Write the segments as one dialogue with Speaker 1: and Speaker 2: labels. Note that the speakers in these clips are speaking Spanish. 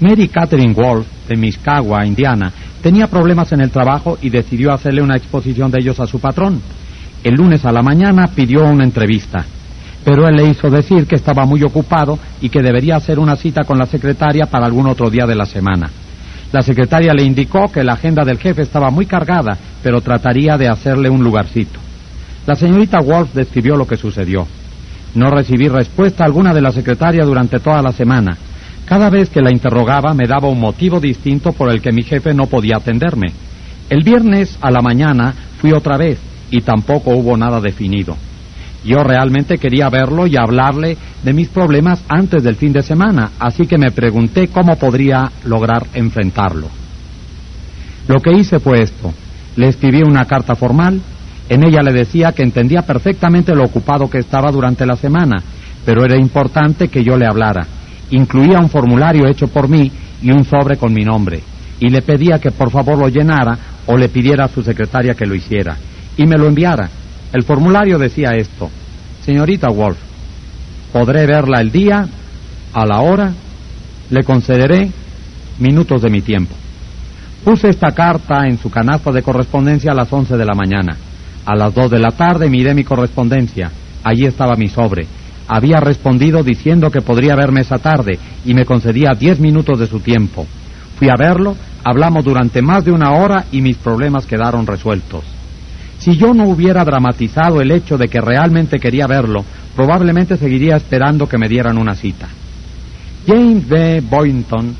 Speaker 1: Mary Catherine Wolf, de Miscagua, Indiana, tenía problemas en el trabajo y decidió hacerle una exposición de ellos a su patrón. El lunes a la mañana pidió una entrevista, pero él le hizo decir que estaba muy ocupado y que debería hacer una cita con la secretaria para algún otro día de la semana. La secretaria le indicó que la agenda del jefe estaba muy cargada, pero trataría de hacerle un lugarcito. La señorita Wolf describió lo que sucedió. No recibí respuesta alguna de la secretaria durante toda la semana. Cada vez que la interrogaba me daba un motivo distinto por el que mi jefe no podía atenderme. El viernes a la mañana fui otra vez y tampoco hubo nada definido. Yo realmente quería verlo y hablarle de mis problemas antes del fin de semana, así que me pregunté cómo podría lograr enfrentarlo. Lo que hice fue esto. Le escribí una carta formal, en ella le decía que entendía perfectamente lo ocupado que estaba durante la semana, pero era importante que yo le hablara. Incluía un formulario hecho por mí y un sobre con mi nombre, y le pedía que por favor lo llenara o le pidiera a su secretaria que lo hiciera, y me lo enviara. El formulario decía esto, señorita Wolf, podré verla el día, a la hora, le concederé minutos de mi tiempo. Puse esta carta en su canasta de correspondencia a las once de la mañana. A las dos de la tarde miré mi correspondencia. Allí estaba mi sobre. Había respondido diciendo que podría verme esa tarde y me concedía diez minutos de su tiempo. Fui a verlo, hablamos durante más de una hora y mis problemas quedaron resueltos. Si yo no hubiera dramatizado el hecho de que realmente quería verlo, probablemente seguiría esperando que me dieran una cita. James B. Boynton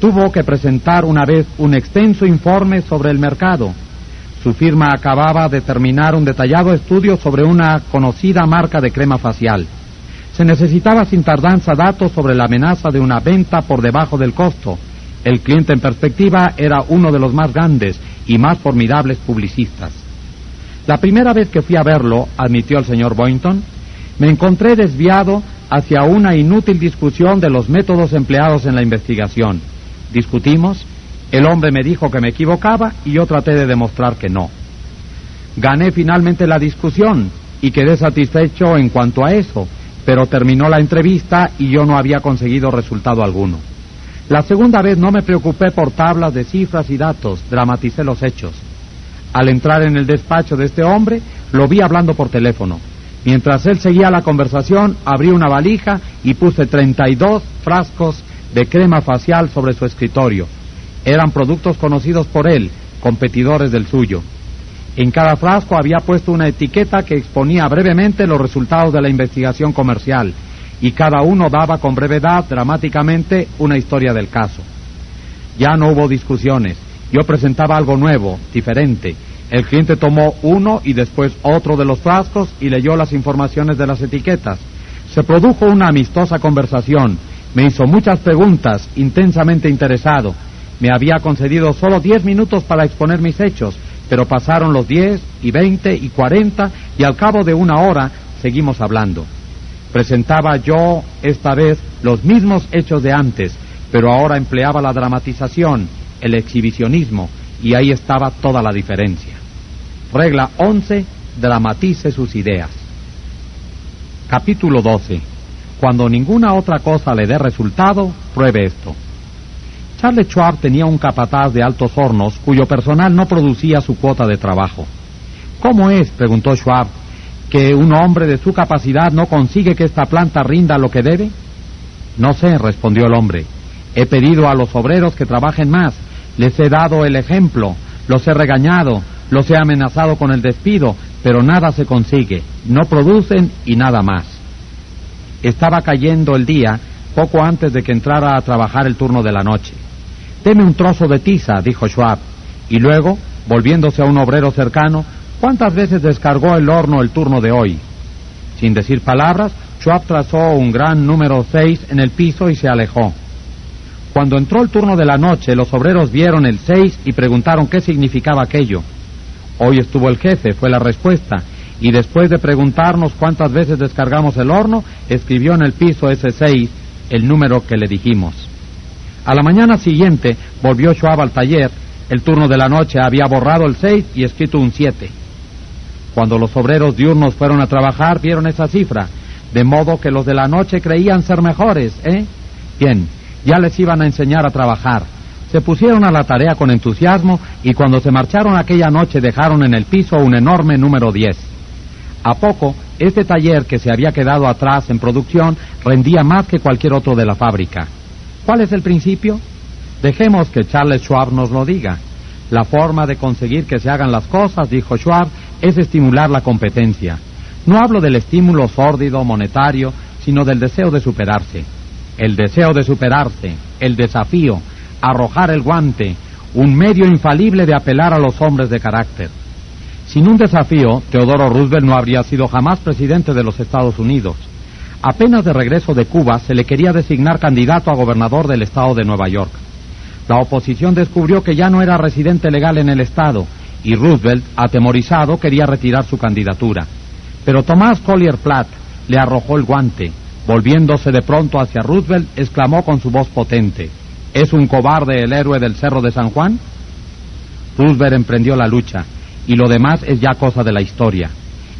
Speaker 1: tuvo que presentar una vez un extenso informe sobre el mercado. Su firma acababa de terminar un detallado estudio sobre una conocida marca de crema facial. Se necesitaba sin tardanza datos sobre la amenaza de una venta por debajo del costo. El cliente en perspectiva era uno de los más grandes y más formidables publicistas. La primera vez que fui a verlo, admitió el señor Boynton, me encontré desviado hacia una inútil discusión de los métodos empleados en la investigación. Discutimos, el hombre me dijo que me equivocaba y yo traté de demostrar que no. Gané finalmente la discusión y quedé satisfecho en cuanto a eso, pero terminó la entrevista y yo no había conseguido resultado alguno. La segunda vez no me preocupé por tablas de cifras y datos, dramaticé los hechos. Al entrar en el despacho de este hombre, lo vi hablando por teléfono. Mientras él seguía la conversación, abrí una valija y puse 32 frascos de crema facial sobre su escritorio. Eran productos conocidos por él, competidores del suyo. En cada frasco había puesto una etiqueta que exponía brevemente los resultados de la investigación comercial y cada uno daba con brevedad, dramáticamente, una historia del caso. Ya no hubo discusiones. Yo presentaba algo nuevo, diferente. El cliente tomó uno y después otro de los frascos y leyó las informaciones de las etiquetas. Se produjo una amistosa conversación. Me hizo muchas preguntas, intensamente interesado. Me había concedido solo diez minutos para exponer mis hechos, pero pasaron los diez y veinte y cuarenta y al cabo de una hora seguimos hablando. Presentaba yo esta vez los mismos hechos de antes, pero ahora empleaba la dramatización, el exhibicionismo, y ahí estaba toda la diferencia. Regla 11. Dramatice sus ideas. Capítulo 12. Cuando ninguna otra cosa le dé resultado, pruebe esto. Charles Schwab tenía un capataz de altos hornos cuyo personal no producía su cuota de trabajo. ¿Cómo es, preguntó Schwab, que un hombre de su capacidad no consigue que esta planta rinda lo que debe? No sé, respondió el hombre. He pedido a los obreros que trabajen más, les he dado el ejemplo, los he regañado, los he amenazado con el despido, pero nada se consigue, no producen y nada más. Estaba cayendo el día poco antes de que entrara a trabajar el turno de la noche. Deme un trozo de tiza, dijo Schwab, y luego, volviéndose a un obrero cercano, ¿cuántas veces descargó el horno el turno de hoy? Sin decir palabras, Schwab trazó un gran número seis en el piso y se alejó. Cuando entró el turno de la noche, los obreros vieron el seis y preguntaron qué significaba aquello. Hoy estuvo el jefe, fue la respuesta, y después de preguntarnos cuántas veces descargamos el horno, escribió en el piso ese seis el número que le dijimos. A la mañana siguiente volvió Schwab al taller, el turno de la noche había borrado el seis y escrito un siete. Cuando los obreros diurnos fueron a trabajar, vieron esa cifra, de modo que los de la noche creían ser mejores, ¿eh? Bien, Ya les iban a enseñar a trabajar. Se pusieron a la tarea con entusiasmo y cuando se marcharon aquella noche dejaron en el piso un enorme número 10. A poco, este taller que se había quedado atrás en producción rendía más que cualquier otro de la fábrica. ¿Cuál es el principio? Dejemos que Charles Schwab nos lo diga. La forma de conseguir que se hagan las cosas, dijo Schwab, es estimular la competencia. No hablo del estímulo sórdido, monetario, sino del deseo de superarse. El deseo de superarse, el desafío, arrojar el guante, un medio infalible de apelar a los hombres de carácter. Sin un desafío, Teodoro Roosevelt no habría sido jamás presidente de los Estados Unidos. Apenas de regreso de Cuba se le quería designar candidato a gobernador del estado de Nueva York. La oposición descubrió que ya no era residente legal en el Estado y Roosevelt, atemorizado, quería retirar su candidatura. Pero Tomás Collier Platt le arrojó el guante. Volviéndose de pronto hacia Roosevelt, exclamó con su voz potente, ¿Es un cobarde el héroe del Cerro de San Juan? Roosevelt emprendió la lucha, y lo demás es ya cosa de la historia.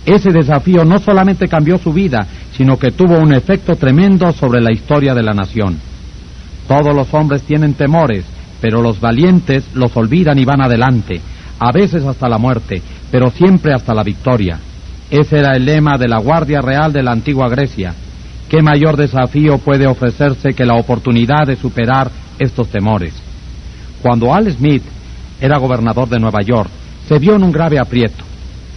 Speaker 1: Ese desafío no solamente cambió su vida, sino que tuvo un efecto tremendo sobre la historia de la nación. Todos los hombres tienen temores, pero los valientes los olvidan y van adelante, a veces hasta la muerte, pero siempre hasta la victoria. Ese era el lema de la Guardia Real de la antigua Grecia. ¿Qué mayor desafío puede ofrecerse que la oportunidad de superar estos temores? Cuando Al Smith era gobernador de Nueva York, se vio en un grave aprieto.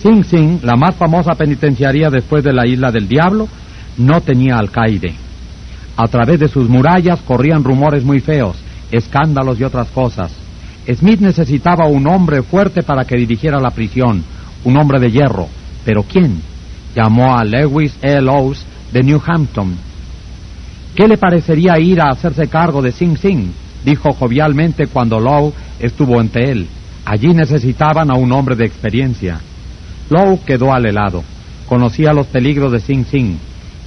Speaker 1: Sing Sing, la más famosa penitenciaría después de la Isla del Diablo, no tenía alcaide. A través de sus murallas corrían rumores muy feos, escándalos y otras cosas. Smith necesitaba un hombre fuerte para que dirigiera la prisión, un hombre de hierro. ¿Pero quién? Llamó a Lewis L. Owes de New Hampton. ¿Qué le parecería ir a hacerse cargo de Sing Sing? dijo jovialmente cuando Lowe estuvo ante él. Allí necesitaban a un hombre de experiencia. Lowe quedó al helado. Conocía los peligros de Sing Sing.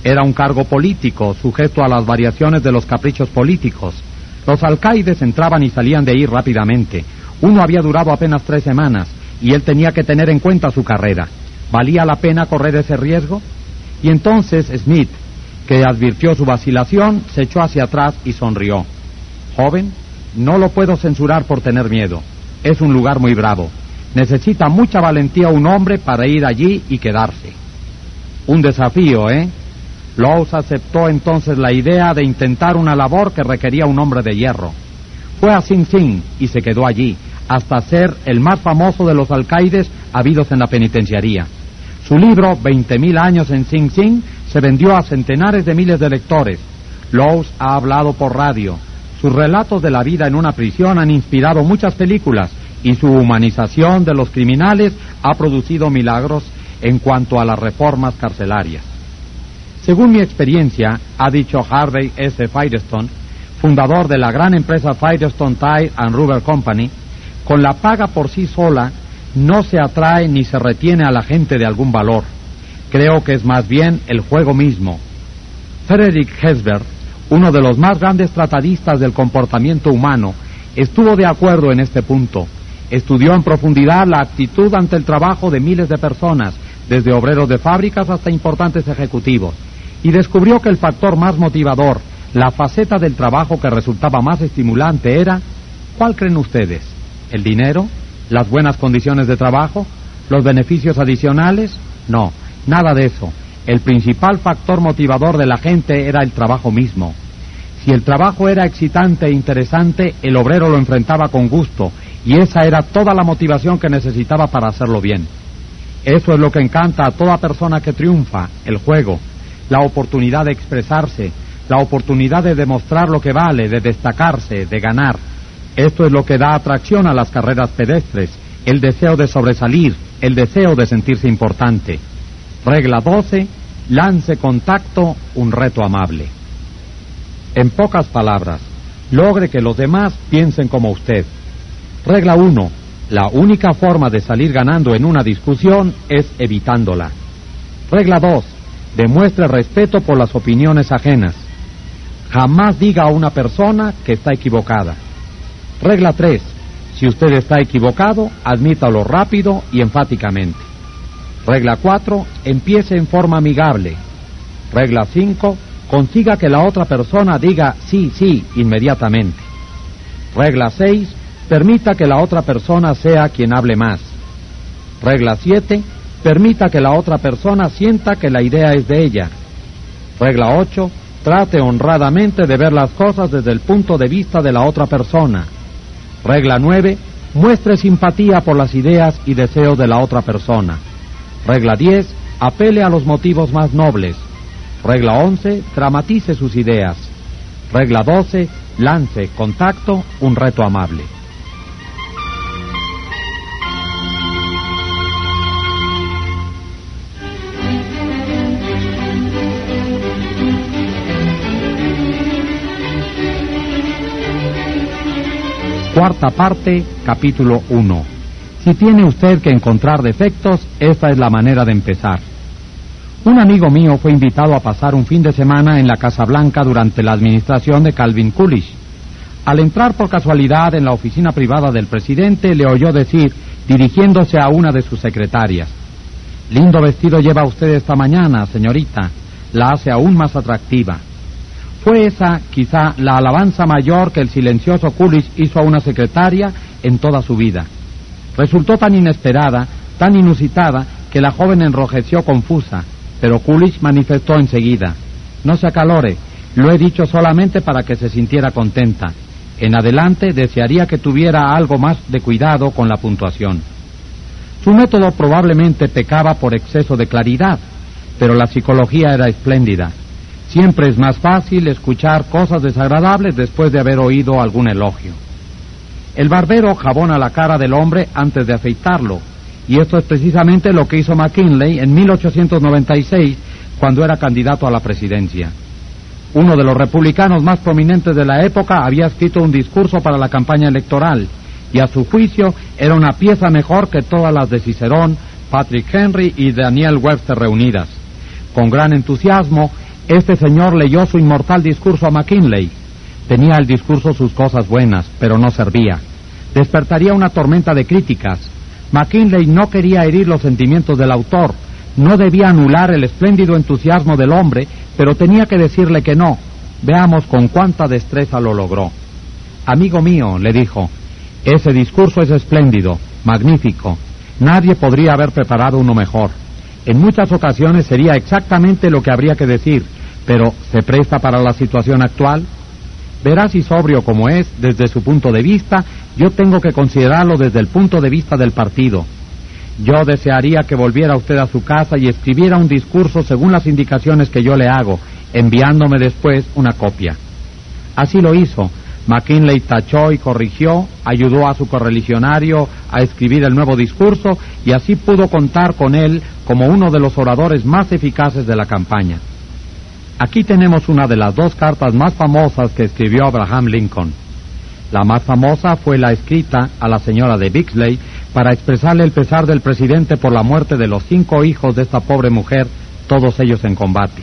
Speaker 1: Era un cargo político, sujeto a las variaciones de los caprichos políticos. Los alcaides entraban y salían de ahí rápidamente. Uno había durado apenas tres semanas y él tenía que tener en cuenta su carrera. ¿Valía la pena correr ese riesgo? Y entonces Smith, que advirtió su vacilación, se echó hacia atrás y sonrió. Joven, no lo puedo censurar por tener miedo. Es un lugar muy bravo. Necesita mucha valentía un hombre para ir allí y quedarse. Un desafío, ¿eh? Lowes aceptó entonces la idea de intentar una labor que requería un hombre de hierro. Fue a Sing Sing y se quedó allí, hasta ser el más famoso de los alcaides habidos en la penitenciaría. Su libro, Veinte mil años en Sing Sing, se vendió a centenares de miles de lectores. Lowes ha hablado por radio. Sus relatos de la vida en una prisión han inspirado muchas películas y su humanización de los criminales ha producido milagros en cuanto a las reformas carcelarias. Según mi experiencia, ha dicho Harvey S. Firestone, fundador de la gran empresa Firestone Tire and Rubber Company, con la paga por sí sola no se atrae ni se retiene a la gente de algún valor. Creo que es más bien el juego mismo. Frederick Hesberg, uno de los más grandes tratadistas del comportamiento humano, estuvo de acuerdo en este punto. Estudió en profundidad la actitud ante el trabajo de miles de personas, desde obreros de fábricas hasta importantes ejecutivos y descubrió que el factor más motivador, la faceta del trabajo que resultaba más estimulante era, ¿cuál creen ustedes? ¿El dinero? ¿Las buenas condiciones de trabajo? ¿Los beneficios adicionales? No, nada de eso. El principal factor motivador de la gente era el trabajo mismo. Si el trabajo era excitante e interesante, el obrero lo enfrentaba con gusto, y esa era toda la motivación que necesitaba para hacerlo bien. Eso es lo que encanta a toda persona que triunfa, el juego, la oportunidad de expresarse, la oportunidad de demostrar lo que vale, de destacarse, de ganar. Esto es lo que da atracción a las carreras pedestres, el deseo de sobresalir, el deseo de sentirse importante. Regla 12. Lance contacto, un reto amable. En pocas palabras, logre que los demás piensen como usted. Regla 1. La única forma de salir ganando en una discusión es evitándola. Regla 2 Demuestre respeto por las opiniones ajenas. Jamás diga a una persona que está equivocada. Regla 3. Si usted está equivocado, admítalo rápido y enfáticamente. Regla 4. Empiece en forma amigable. Regla 5. consiga que la otra persona diga sí, sí inmediatamente. Regla 6. Permita que la otra persona sea quien hable más. Regla 7. Permita que la otra persona sienta que la idea es de ella. Regla 8. Trate honradamente de ver las cosas desde el punto de vista de la otra persona. Regla 9. Muestre simpatía por las ideas y deseos de la otra persona. Regla 10. Apele a los motivos más nobles. Regla 11. Dramatice sus ideas. Regla 12. Lance, contacto, un reto amable. Cuarta parte, capítulo 1. Si tiene usted que encontrar defectos, esta es la manera de empezar. Un amigo mío fue invitado a pasar un fin de semana en la Casa Blanca durante la administración de Calvin Coolidge. Al entrar por casualidad en la oficina privada del presidente, le oyó decir, dirigiéndose a una de sus secretarias, Lindo vestido lleva usted esta mañana, señorita. La hace aún más atractiva. Fue esa, quizá, la alabanza mayor que el silencioso Coolidge hizo a una secretaria en toda su vida. Resultó tan inesperada, tan inusitada, que la joven enrojeció confusa pero Coolidge manifestó enseguida, no se acalore, lo he dicho solamente para que se sintiera contenta. En adelante desearía que tuviera algo más de cuidado con la puntuación. Su método probablemente pecaba por exceso de claridad, pero la psicología era espléndida. Siempre es más fácil escuchar cosas desagradables después de haber oído algún elogio. El barbero jabona la cara del hombre antes de afeitarlo, y esto es precisamente lo que hizo McKinley en 1896 cuando era candidato a la presidencia. Uno de los republicanos más prominentes de la época había escrito un discurso para la campaña electoral y a su juicio era una pieza mejor que todas las de Cicerón, Patrick Henry y Daniel Webster reunidas. Con gran entusiasmo, este señor leyó su inmortal discurso a McKinley. Tenía el discurso sus cosas buenas, pero no servía. Despertaría una tormenta de críticas McKinley no quería herir los sentimientos del autor, no debía anular el espléndido entusiasmo del hombre, pero tenía que decirle que no. Veamos con cuánta destreza lo logró. Amigo mío, le dijo, ese discurso es espléndido, magnífico. Nadie podría haber preparado uno mejor. En muchas ocasiones sería exactamente lo que habría que decir, pero ¿se presta para la situación actual? Verás y sobrio como es, desde su punto de vista, yo tengo que considerarlo desde el punto de vista del partido. Yo desearía que volviera usted a su casa y escribiera un discurso según las indicaciones que yo le hago, enviándome después una copia. Así lo hizo. McKinley tachó y corrigió, ayudó a su correligionario a escribir el nuevo discurso y así pudo contar con él como uno de los oradores más eficaces de la campaña. Aquí tenemos una de las dos cartas más famosas que escribió Abraham Lincoln. La más famosa fue la escrita a la señora de Bixley para expresarle el pesar del presidente por la muerte de los cinco hijos de esta pobre mujer, todos ellos en combate.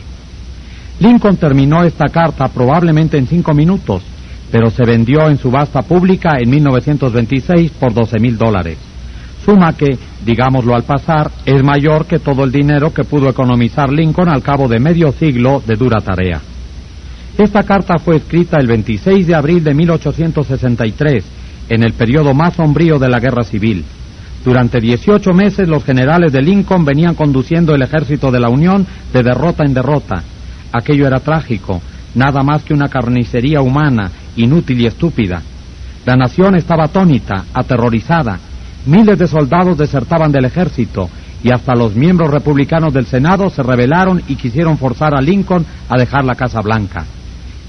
Speaker 1: Lincoln terminó esta carta probablemente en cinco minutos, pero se vendió en subasta pública en 1926 por 12 mil dólares suma que, digámoslo al pasar, es mayor que todo el dinero que pudo economizar Lincoln al cabo de medio siglo de dura tarea. Esta carta fue escrita el 26 de abril de 1863, en el periodo más sombrío de la guerra civil. Durante 18 meses los generales de Lincoln venían conduciendo el ejército de la Unión de derrota en derrota. Aquello era trágico, nada más que una carnicería humana, inútil y estúpida. La nación estaba atónita, aterrorizada, Miles de soldados desertaban del ejército y hasta los miembros republicanos del Senado se rebelaron y quisieron forzar a Lincoln a dejar la Casa Blanca.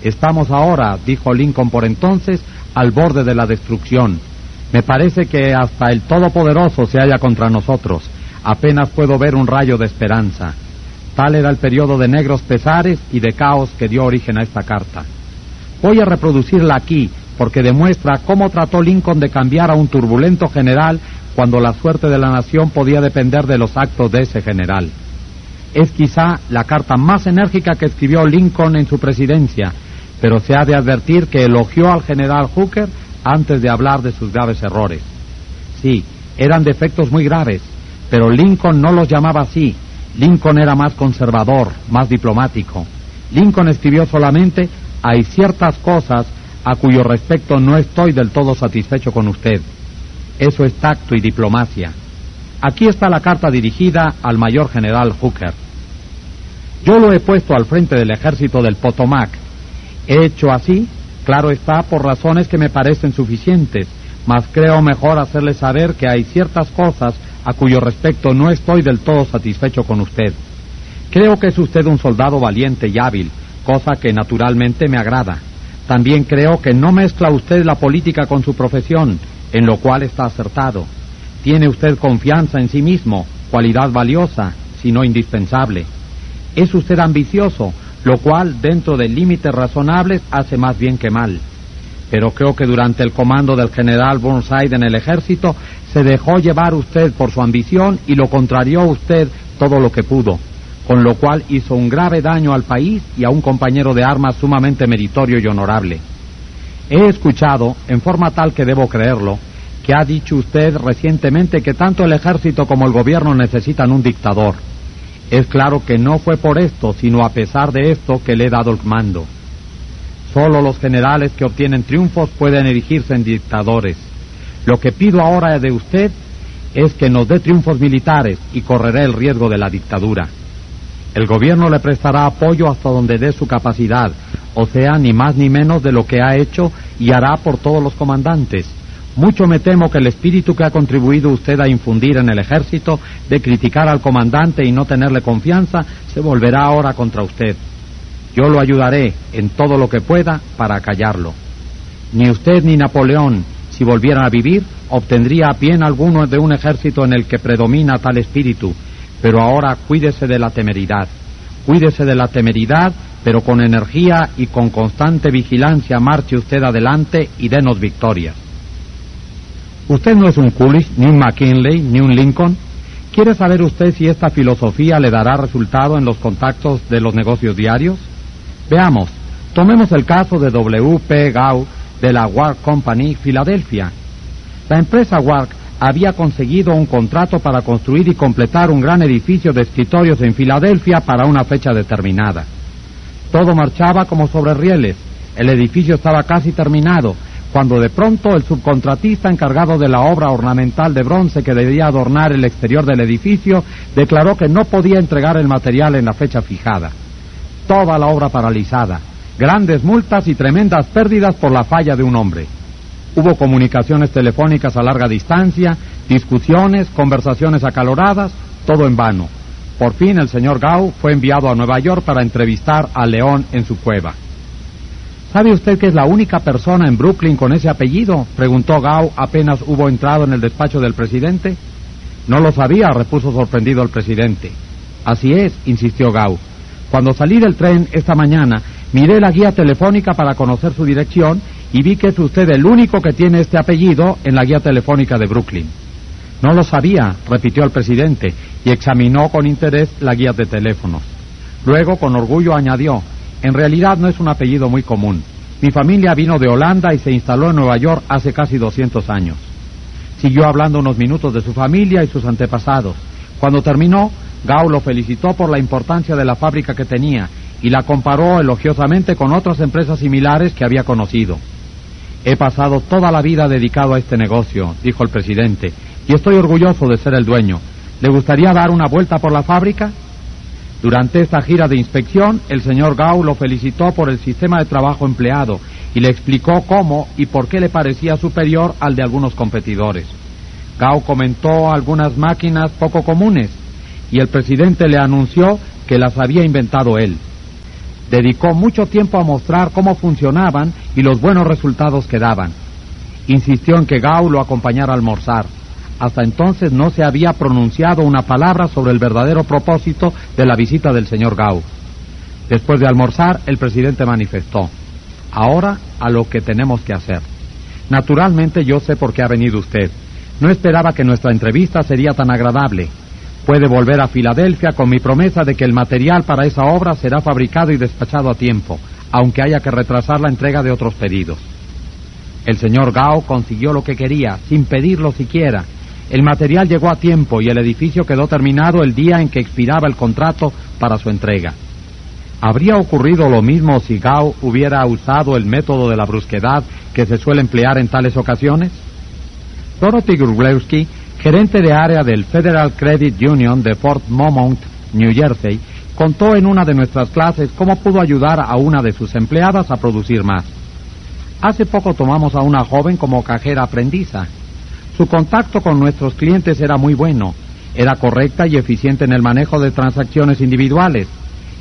Speaker 1: Estamos ahora, dijo Lincoln por entonces, al borde de la destrucción. Me parece que hasta el Todopoderoso se halla contra nosotros. Apenas puedo ver un rayo de esperanza. Tal era el periodo de negros pesares y de caos que dio origen a esta carta. Voy a reproducirla aquí porque demuestra cómo trató Lincoln de cambiar a un turbulento general cuando la suerte de la nación podía depender de los actos de ese general. Es quizá la carta más enérgica que escribió Lincoln en su presidencia, pero se ha de advertir que elogió al general Hooker antes de hablar de sus graves errores. Sí, eran defectos muy graves, pero Lincoln no los llamaba así. Lincoln era más conservador, más diplomático. Lincoln escribió solamente, hay ciertas cosas a cuyo respecto no estoy del todo satisfecho con usted. Eso es tacto y diplomacia. Aquí está la carta dirigida al mayor general Hooker. Yo lo he puesto al frente del ejército del Potomac. He hecho así, claro está, por razones que me parecen suficientes, mas creo mejor hacerle saber que hay ciertas cosas a cuyo respecto no estoy del todo satisfecho con usted. Creo que es usted un soldado valiente y hábil, cosa que naturalmente me agrada. También creo que no mezcla usted la política con su profesión, en lo cual está acertado. Tiene usted confianza en sí mismo, cualidad valiosa, si no indispensable. Es usted ambicioso, lo cual, dentro de límites razonables, hace más bien que mal. Pero creo que durante el comando del general Burnside en el ejército se dejó llevar usted por su ambición y lo contrarió usted todo lo que pudo con lo cual hizo un grave daño al país y a un compañero de armas sumamente meritorio y honorable. He escuchado, en forma tal que debo creerlo, que ha dicho usted recientemente que tanto el ejército como el gobierno necesitan un dictador. Es claro que no fue por esto, sino a pesar de esto que le he dado el mando. Solo los generales que obtienen triunfos pueden erigirse en dictadores. Lo que pido ahora de usted es que nos dé triunfos militares y correré el riesgo de la dictadura. El gobierno le prestará apoyo hasta donde dé su capacidad, o sea, ni más ni menos de lo que ha hecho y hará por todos los comandantes. Mucho me temo que el espíritu que ha contribuido usted a infundir en el ejército de criticar al comandante y no tenerle confianza se volverá ahora contra usted. Yo lo ayudaré en todo lo que pueda para callarlo. Ni usted ni Napoleón, si volvieran a vivir, obtendría pie alguno de un ejército en el que predomina tal espíritu pero ahora cuídese de la temeridad. Cuídese de la temeridad, pero con energía y con constante vigilancia marche usted adelante y denos victorias. Usted no es un Coolidge, ni un McKinley, ni un Lincoln. ¿Quiere saber usted si esta filosofía le dará resultado en los contactos de los negocios diarios? Veamos, tomemos el caso de W. P. Gau de la Wark Company, Filadelfia. La empresa Wark había conseguido un contrato para construir y completar un gran edificio de escritorios en Filadelfia para una fecha determinada. Todo marchaba como sobre rieles. El edificio estaba casi terminado, cuando de pronto el subcontratista encargado de la obra ornamental de bronce que debía adornar el exterior del edificio declaró que no podía entregar el material en la fecha fijada. Toda la obra paralizada, grandes multas y tremendas pérdidas por la falla de un hombre. Hubo comunicaciones telefónicas a larga distancia, discusiones, conversaciones acaloradas, todo en vano. Por fin el señor Gau fue enviado a Nueva York para entrevistar a León en su cueva. ¿Sabe usted que es la única persona en Brooklyn con ese apellido? preguntó Gau apenas hubo entrado en el despacho del presidente. No lo sabía, repuso sorprendido el presidente. Así es, insistió Gau. Cuando salí del tren esta mañana, miré la guía telefónica para conocer su dirección y vi que es usted el único que tiene este apellido en la guía telefónica de Brooklyn. No lo sabía, repitió el presidente, y examinó con interés la guía de teléfonos. Luego, con orgullo, añadió, en realidad no es un apellido muy común. Mi familia vino de Holanda y se instaló en Nueva York hace casi 200 años. Siguió hablando unos minutos de su familia y sus antepasados. Cuando terminó, Gau lo felicitó por la importancia de la fábrica que tenía y la comparó elogiosamente con otras empresas similares que había conocido. He pasado toda la vida dedicado a este negocio, dijo el presidente, y estoy orgulloso de ser el dueño. ¿Le gustaría dar una vuelta por la fábrica? Durante esta gira de inspección, el señor Gau lo felicitó por el sistema de trabajo empleado y le explicó cómo y por qué le parecía superior al de algunos competidores. Gau comentó algunas máquinas poco comunes y el presidente le anunció que las había inventado él dedicó mucho tiempo a mostrar cómo funcionaban y los buenos resultados que daban. Insistió en que Gau lo acompañara a almorzar. Hasta entonces no se había pronunciado una palabra sobre el verdadero propósito de la visita del señor Gau. Después de almorzar, el presidente manifestó, ahora a lo que tenemos que hacer. Naturalmente yo sé por qué ha venido usted. No esperaba que nuestra entrevista sería tan agradable. Puede volver a Filadelfia con mi promesa de que el material para esa obra será fabricado y despachado a tiempo, aunque haya que retrasar la entrega de otros pedidos. El señor Gao consiguió lo que quería, sin pedirlo siquiera. El material llegó a tiempo y el edificio quedó terminado el día en que expiraba el contrato para su entrega. ¿Habría ocurrido lo mismo si Gao hubiera usado el método de la brusquedad que se suele emplear en tales ocasiones? Dorothy Grublewski, gerente de área del Federal Credit Union de Fort Momont, New Jersey, contó en una de nuestras clases cómo pudo ayudar a una de sus empleadas a producir más. Hace poco tomamos a una joven como cajera aprendiza. Su contacto con nuestros clientes era muy bueno, era correcta y eficiente en el manejo de transacciones individuales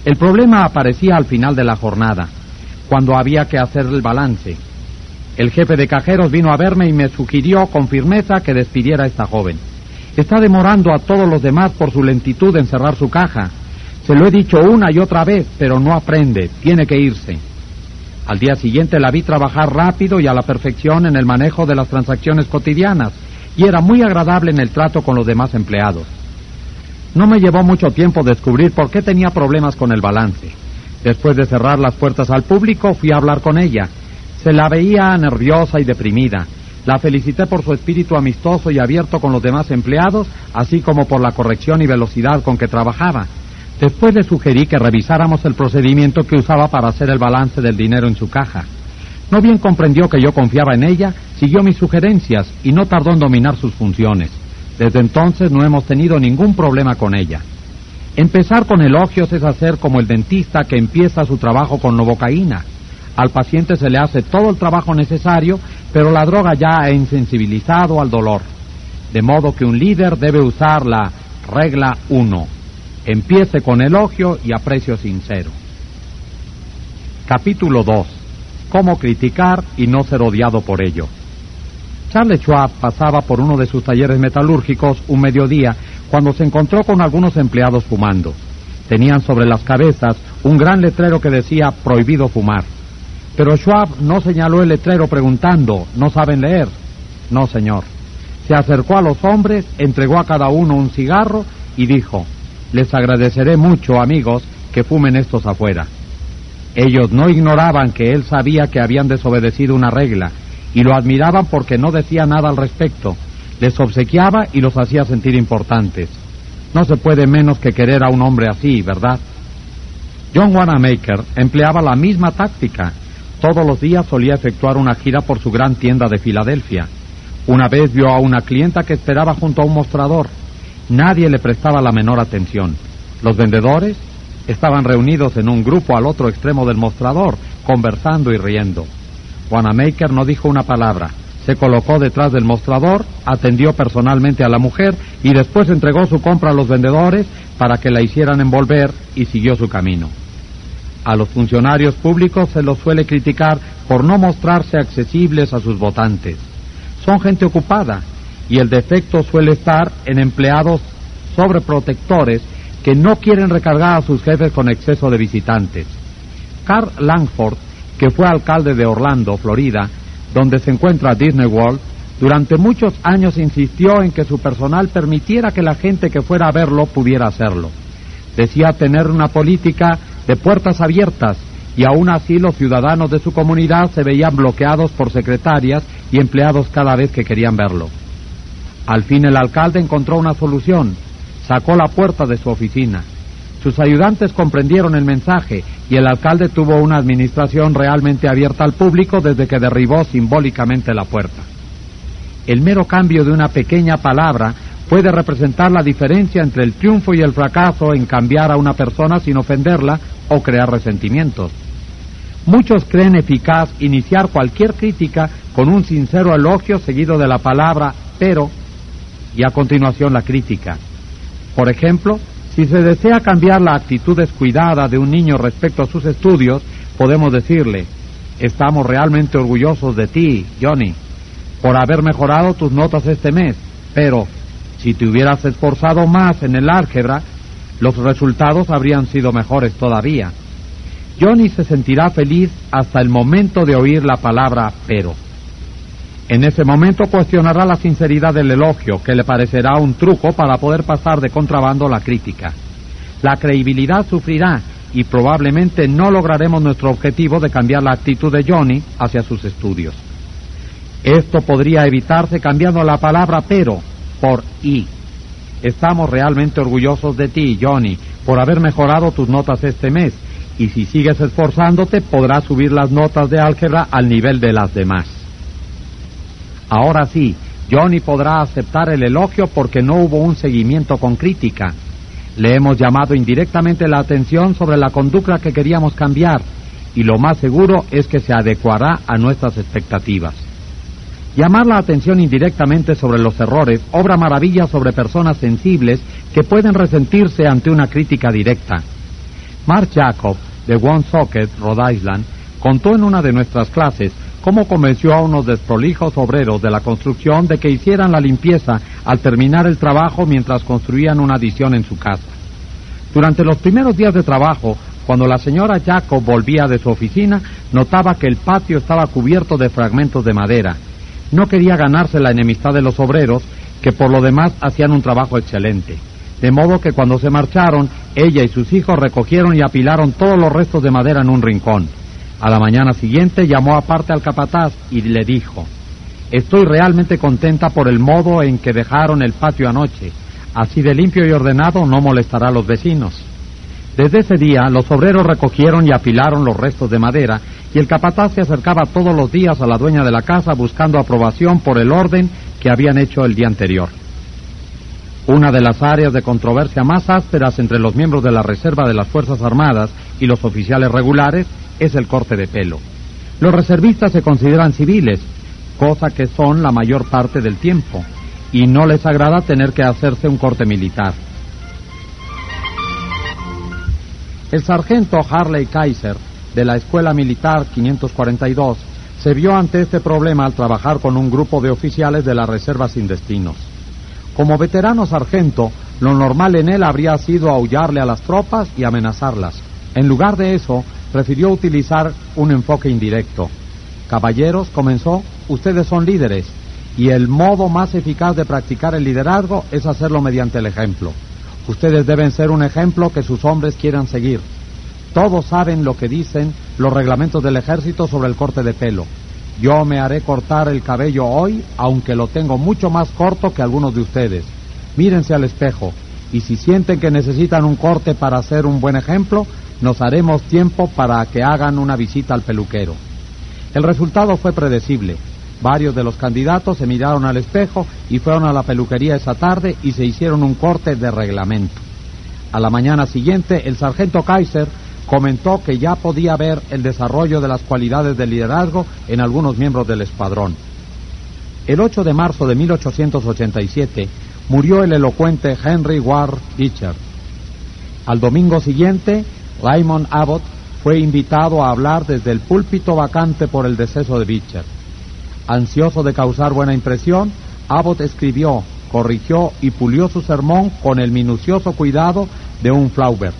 Speaker 1: el problema aparecía al final de la jornada, cuando había que hacer el balance. El jefe de cajeros vino a verme y me sugirió con firmeza que despidiera a esta joven. Está demorando a todos los demás por su lentitud en cerrar su caja. Se lo he dicho una y otra vez, pero no aprende, tiene que irse. Al día siguiente la vi trabajar rápido y a la perfección en el manejo de las transacciones cotidianas y era muy agradable en el trato con los demás empleados. No me llevó mucho tiempo descubrir por qué tenía problemas con el balance. Después de cerrar las puertas al público, fui a hablar con ella. Se la veía nerviosa y deprimida. La felicité por su espíritu amistoso y abierto con los demás empleados, así como por la corrección y velocidad con que trabajaba. Después le sugerí que revisáramos el procedimiento que usaba para hacer el balance del dinero en su caja. No bien comprendió que yo confiaba en ella, siguió mis sugerencias y no tardó en dominar sus funciones. Desde entonces no hemos tenido ningún problema con ella. Empezar con elogios es hacer como el dentista que empieza su trabajo con novocaína. Al paciente se le hace todo el trabajo necesario, pero la droga ya ha insensibilizado al dolor. De modo que un líder debe usar la regla 1. Empiece con elogio y aprecio sincero. Capítulo 2. Cómo criticar y no ser odiado por ello. Charles Schwab pasaba por uno de sus talleres metalúrgicos un mediodía cuando se encontró con algunos empleados fumando. Tenían sobre las cabezas un gran letrero que decía prohibido fumar. Pero Schwab no señaló el letrero preguntando, ¿no saben leer? No, señor. Se acercó a los hombres, entregó a cada uno un cigarro y dijo, les agradeceré mucho, amigos, que fumen estos afuera. Ellos no ignoraban que él sabía que habían desobedecido una regla y lo admiraban porque no decía nada al respecto. Les obsequiaba y los hacía sentir importantes. No se puede menos que querer a un hombre así, ¿verdad? John Wanamaker empleaba la misma táctica. Todos los días solía efectuar una gira por su gran tienda de Filadelfia. Una vez vio a una clienta que esperaba junto a un mostrador. Nadie le prestaba la menor atención. Los vendedores estaban reunidos en un grupo al otro extremo del mostrador, conversando y riendo. Wanamaker no dijo una palabra. Se colocó detrás del mostrador, atendió personalmente a la mujer y después entregó su compra a los vendedores para que la hicieran envolver y siguió su camino. A los funcionarios públicos se los suele criticar por no mostrarse accesibles a sus votantes. Son gente ocupada y el defecto suele estar en empleados sobreprotectores que no quieren recargar a sus jefes con exceso de visitantes. Carl Langford que fue alcalde de Orlando, Florida, donde se encuentra Disney World, durante muchos años insistió en que su personal permitiera que la gente que fuera a verlo pudiera hacerlo. Decía tener una política de puertas abiertas y aún así los ciudadanos de su comunidad se veían bloqueados por secretarias y empleados cada vez que querían verlo. Al fin el alcalde encontró una solución, sacó la puerta de su oficina. Sus ayudantes comprendieron el mensaje y el alcalde tuvo una administración realmente abierta al público desde que derribó simbólicamente la puerta. El mero cambio de una pequeña palabra puede representar la diferencia entre el triunfo y el fracaso en cambiar a una persona sin ofenderla o crear resentimientos. Muchos creen eficaz iniciar cualquier crítica con un sincero elogio seguido de la palabra pero y a continuación la crítica. Por ejemplo, si se desea cambiar la actitud descuidada de un niño respecto a sus estudios, podemos decirle, estamos realmente orgullosos de ti, Johnny, por haber mejorado tus notas este mes, pero si te hubieras esforzado más en el álgebra, los resultados habrían sido mejores todavía. Johnny se sentirá feliz hasta el momento de oír la palabra pero. En ese momento cuestionará la sinceridad del elogio, que le parecerá un truco para poder pasar de contrabando la crítica. La credibilidad sufrirá y probablemente no lograremos nuestro objetivo de cambiar la actitud de Johnny hacia sus estudios. Esto podría evitarse cambiando la palabra pero por y. Estamos realmente orgullosos de ti, Johnny, por haber mejorado tus notas este mes Y si sigues esforzándote, podrás subir las notas de álgebra al nivel de las demás. Ahora sí, Johnny podrá aceptar el elogio porque no hubo un seguimiento con crítica. Le hemos llamado indirectamente la atención sobre la conducta que queríamos cambiar y lo más seguro es que se adecuará a nuestras expectativas. Llamar la atención indirectamente sobre los errores obra maravilla sobre personas sensibles que pueden resentirse ante una crítica directa. Mark Jacob, de Woonsocket, Rhode Island, contó en una de nuestras clases cómo convenció a unos desprolijos obreros de la construcción de que hicieran la limpieza al terminar el trabajo mientras construían una adición en su casa. Durante los primeros días de trabajo, cuando la señora Jacob volvía de su oficina, notaba que el patio estaba cubierto de fragmentos de madera. No quería ganarse la enemistad de los obreros, que por lo demás hacían un trabajo excelente. De modo que cuando se marcharon, ella y sus hijos recogieron y apilaron todos los restos de madera en un rincón. A la mañana siguiente llamó aparte al capataz y le dijo, Estoy realmente contenta por el modo en que dejaron el patio anoche. Así de limpio y ordenado no molestará a los vecinos. Desde ese día, los obreros recogieron y apilaron los restos de madera y el capataz se acercaba todos los días a la dueña de la casa buscando aprobación por el orden que habían hecho el día anterior. Una de las áreas de controversia más ásperas entre los miembros de la Reserva de las Fuerzas Armadas y los oficiales regulares es el corte de pelo. Los reservistas se consideran civiles, cosa que son la mayor parte del tiempo, y no les agrada tener que hacerse un corte militar. El sargento Harley Kaiser, de la Escuela Militar 542, se vio ante este problema al trabajar con un grupo de oficiales de la Reserva sin destinos. Como veterano sargento, lo normal en él habría sido aullarle a las tropas y amenazarlas. En lugar de eso, prefirió utilizar un enfoque indirecto. Caballeros, comenzó, ustedes son líderes, y el modo más eficaz de practicar el liderazgo es hacerlo mediante el ejemplo. Ustedes deben ser un ejemplo que sus hombres quieran seguir. Todos saben lo que dicen los reglamentos del ejército sobre el corte de pelo. Yo me haré cortar el cabello hoy, aunque lo tengo mucho más corto que algunos de ustedes. Mírense al espejo y si sienten que necesitan un corte para ser un buen ejemplo, nos haremos tiempo para que hagan una visita al peluquero. El resultado fue predecible. Varios de los candidatos se miraron al espejo y fueron a la peluquería esa tarde y se hicieron un corte de reglamento. A la mañana siguiente, el sargento Kaiser comentó que ya podía ver el desarrollo de las cualidades de liderazgo en algunos miembros del escuadrón. El 8 de marzo de 1887 murió el elocuente Henry Ward Beecher. Al domingo siguiente, Raymond Abbott fue invitado a hablar desde el púlpito vacante por el deceso de Beecher. Ansioso de causar buena impresión, Abbott escribió, corrigió y pulió su sermón con el minucioso cuidado de un Flaubert.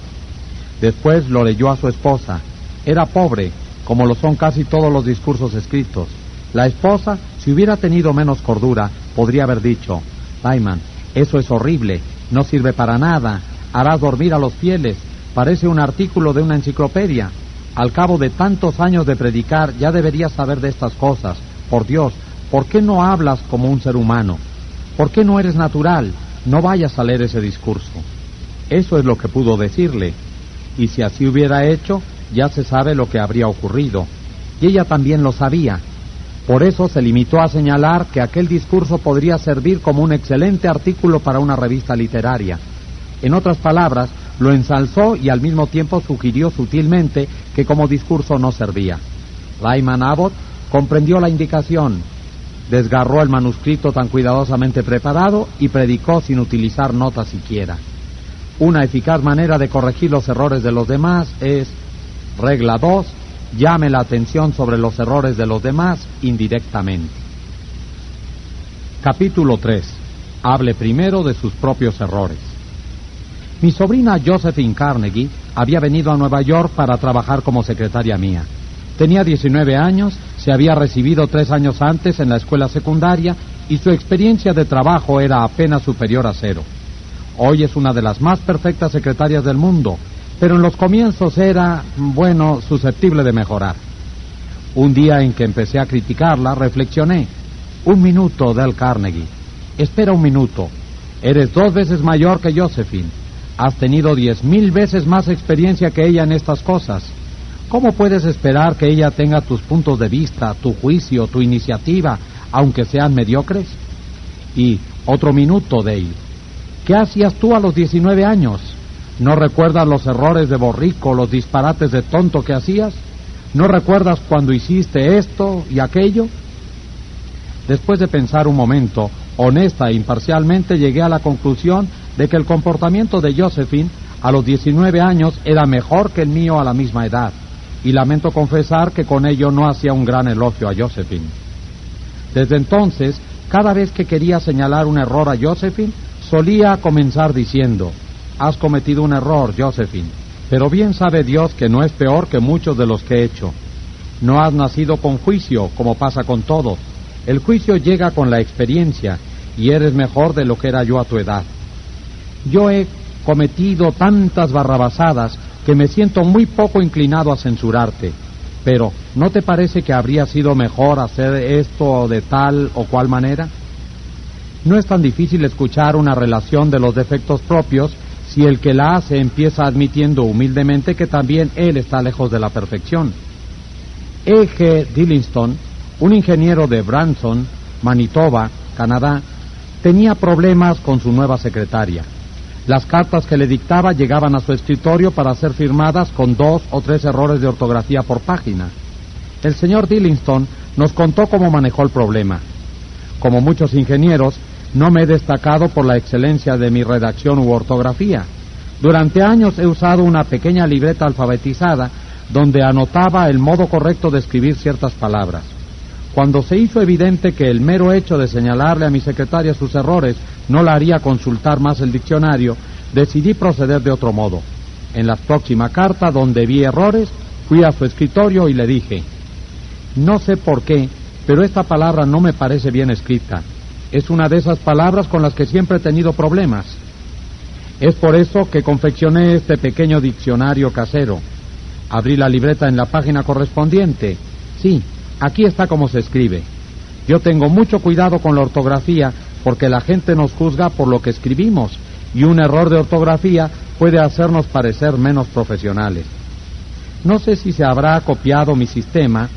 Speaker 1: Después lo leyó a su esposa. Era pobre, como lo son casi todos los discursos escritos. La esposa, si hubiera tenido menos cordura, podría haber dicho, Lyman, eso es horrible, no sirve para nada, harás dormir a los fieles, parece un artículo de una enciclopedia. Al cabo de tantos años de predicar ya deberías saber de estas cosas. Por Dios, ¿por qué no hablas como un ser humano? ¿Por qué no eres natural? No vayas a leer ese discurso. Eso es lo que pudo decirle. Y si así hubiera hecho, ya se sabe lo que habría ocurrido. Y ella también lo sabía. Por eso se limitó a señalar que aquel discurso podría servir como un excelente artículo para una revista literaria. En otras palabras, lo ensalzó y al mismo tiempo sugirió sutilmente que como discurso no servía. Lyman Abbott comprendió la indicación, desgarró el manuscrito tan cuidadosamente preparado y predicó sin utilizar notas siquiera. Una eficaz manera de corregir los errores de los demás es, regla 2, llame la atención sobre los errores de los demás indirectamente. Capítulo 3. Hable primero de sus propios errores. Mi sobrina Josephine Carnegie había venido a Nueva York para trabajar como secretaria mía. Tenía 19 años, se había recibido tres años antes en la escuela secundaria y su experiencia de trabajo era apenas superior a cero. Hoy es una de las más perfectas secretarias del mundo, pero en los comienzos era, bueno, susceptible de mejorar. Un día en que empecé a criticarla, reflexioné. Un minuto, Del Carnegie. Espera un minuto. Eres dos veces mayor que Josephine. Has tenido diez mil veces más experiencia que ella en estas cosas. ¿Cómo puedes esperar que ella tenga tus puntos de vista, tu juicio, tu iniciativa, aunque sean mediocres? Y otro minuto, Dale. ¿Qué hacías tú a los 19 años? ¿No recuerdas los errores de borrico, los disparates de tonto que hacías? ¿No recuerdas cuando hiciste esto y aquello? Después de pensar un momento, honesta e imparcialmente, llegué a la conclusión de que el comportamiento de Josephine a los 19 años era mejor que el mío a la misma edad, y lamento confesar que con ello no hacía un gran elogio a Josephine. Desde entonces, cada vez que quería señalar un error a Josephine, solía comenzar diciendo, Has cometido un error, Josephine, pero bien sabe Dios que no es peor que muchos de los que he hecho. No has nacido con juicio, como pasa con todos. El juicio llega con la experiencia, y eres mejor de lo que era yo a tu edad. Yo he cometido tantas barrabasadas que me siento muy poco inclinado a censurarte. Pero, ¿no te parece que habría sido mejor hacer esto de tal o cual manera? No es tan difícil escuchar una relación de los defectos propios si el que la hace empieza admitiendo humildemente que también él está lejos de la perfección. E. G. Dillingston, un ingeniero de Branson, Manitoba, Canadá, tenía problemas con su nueva secretaria. Las cartas que le dictaba llegaban a su escritorio para ser firmadas con dos o tres errores de ortografía por página. El señor Dillingston nos contó cómo manejó el problema. Como muchos ingenieros, no me he destacado por la excelencia de mi redacción u ortografía. Durante años he usado una pequeña libreta alfabetizada donde anotaba el modo correcto de escribir ciertas palabras. Cuando se hizo evidente que el mero hecho de señalarle a mi secretaria sus errores no la haría consultar más el diccionario, decidí proceder de otro modo. En la próxima carta, donde vi errores, fui a su escritorio y le dije, no sé por qué, pero esta palabra no me parece bien escrita. Es una de esas palabras con las que siempre he tenido problemas. Es por eso que confeccioné este pequeño diccionario casero. Abrí la libreta en la página correspondiente. Sí, Aquí está como se escribe. Yo tengo mucho cuidado con la ortografía porque la gente nos juzga por lo que escribimos y un error de ortografía puede hacernos parecer menos profesionales. No sé si se habrá copiado mi sistema,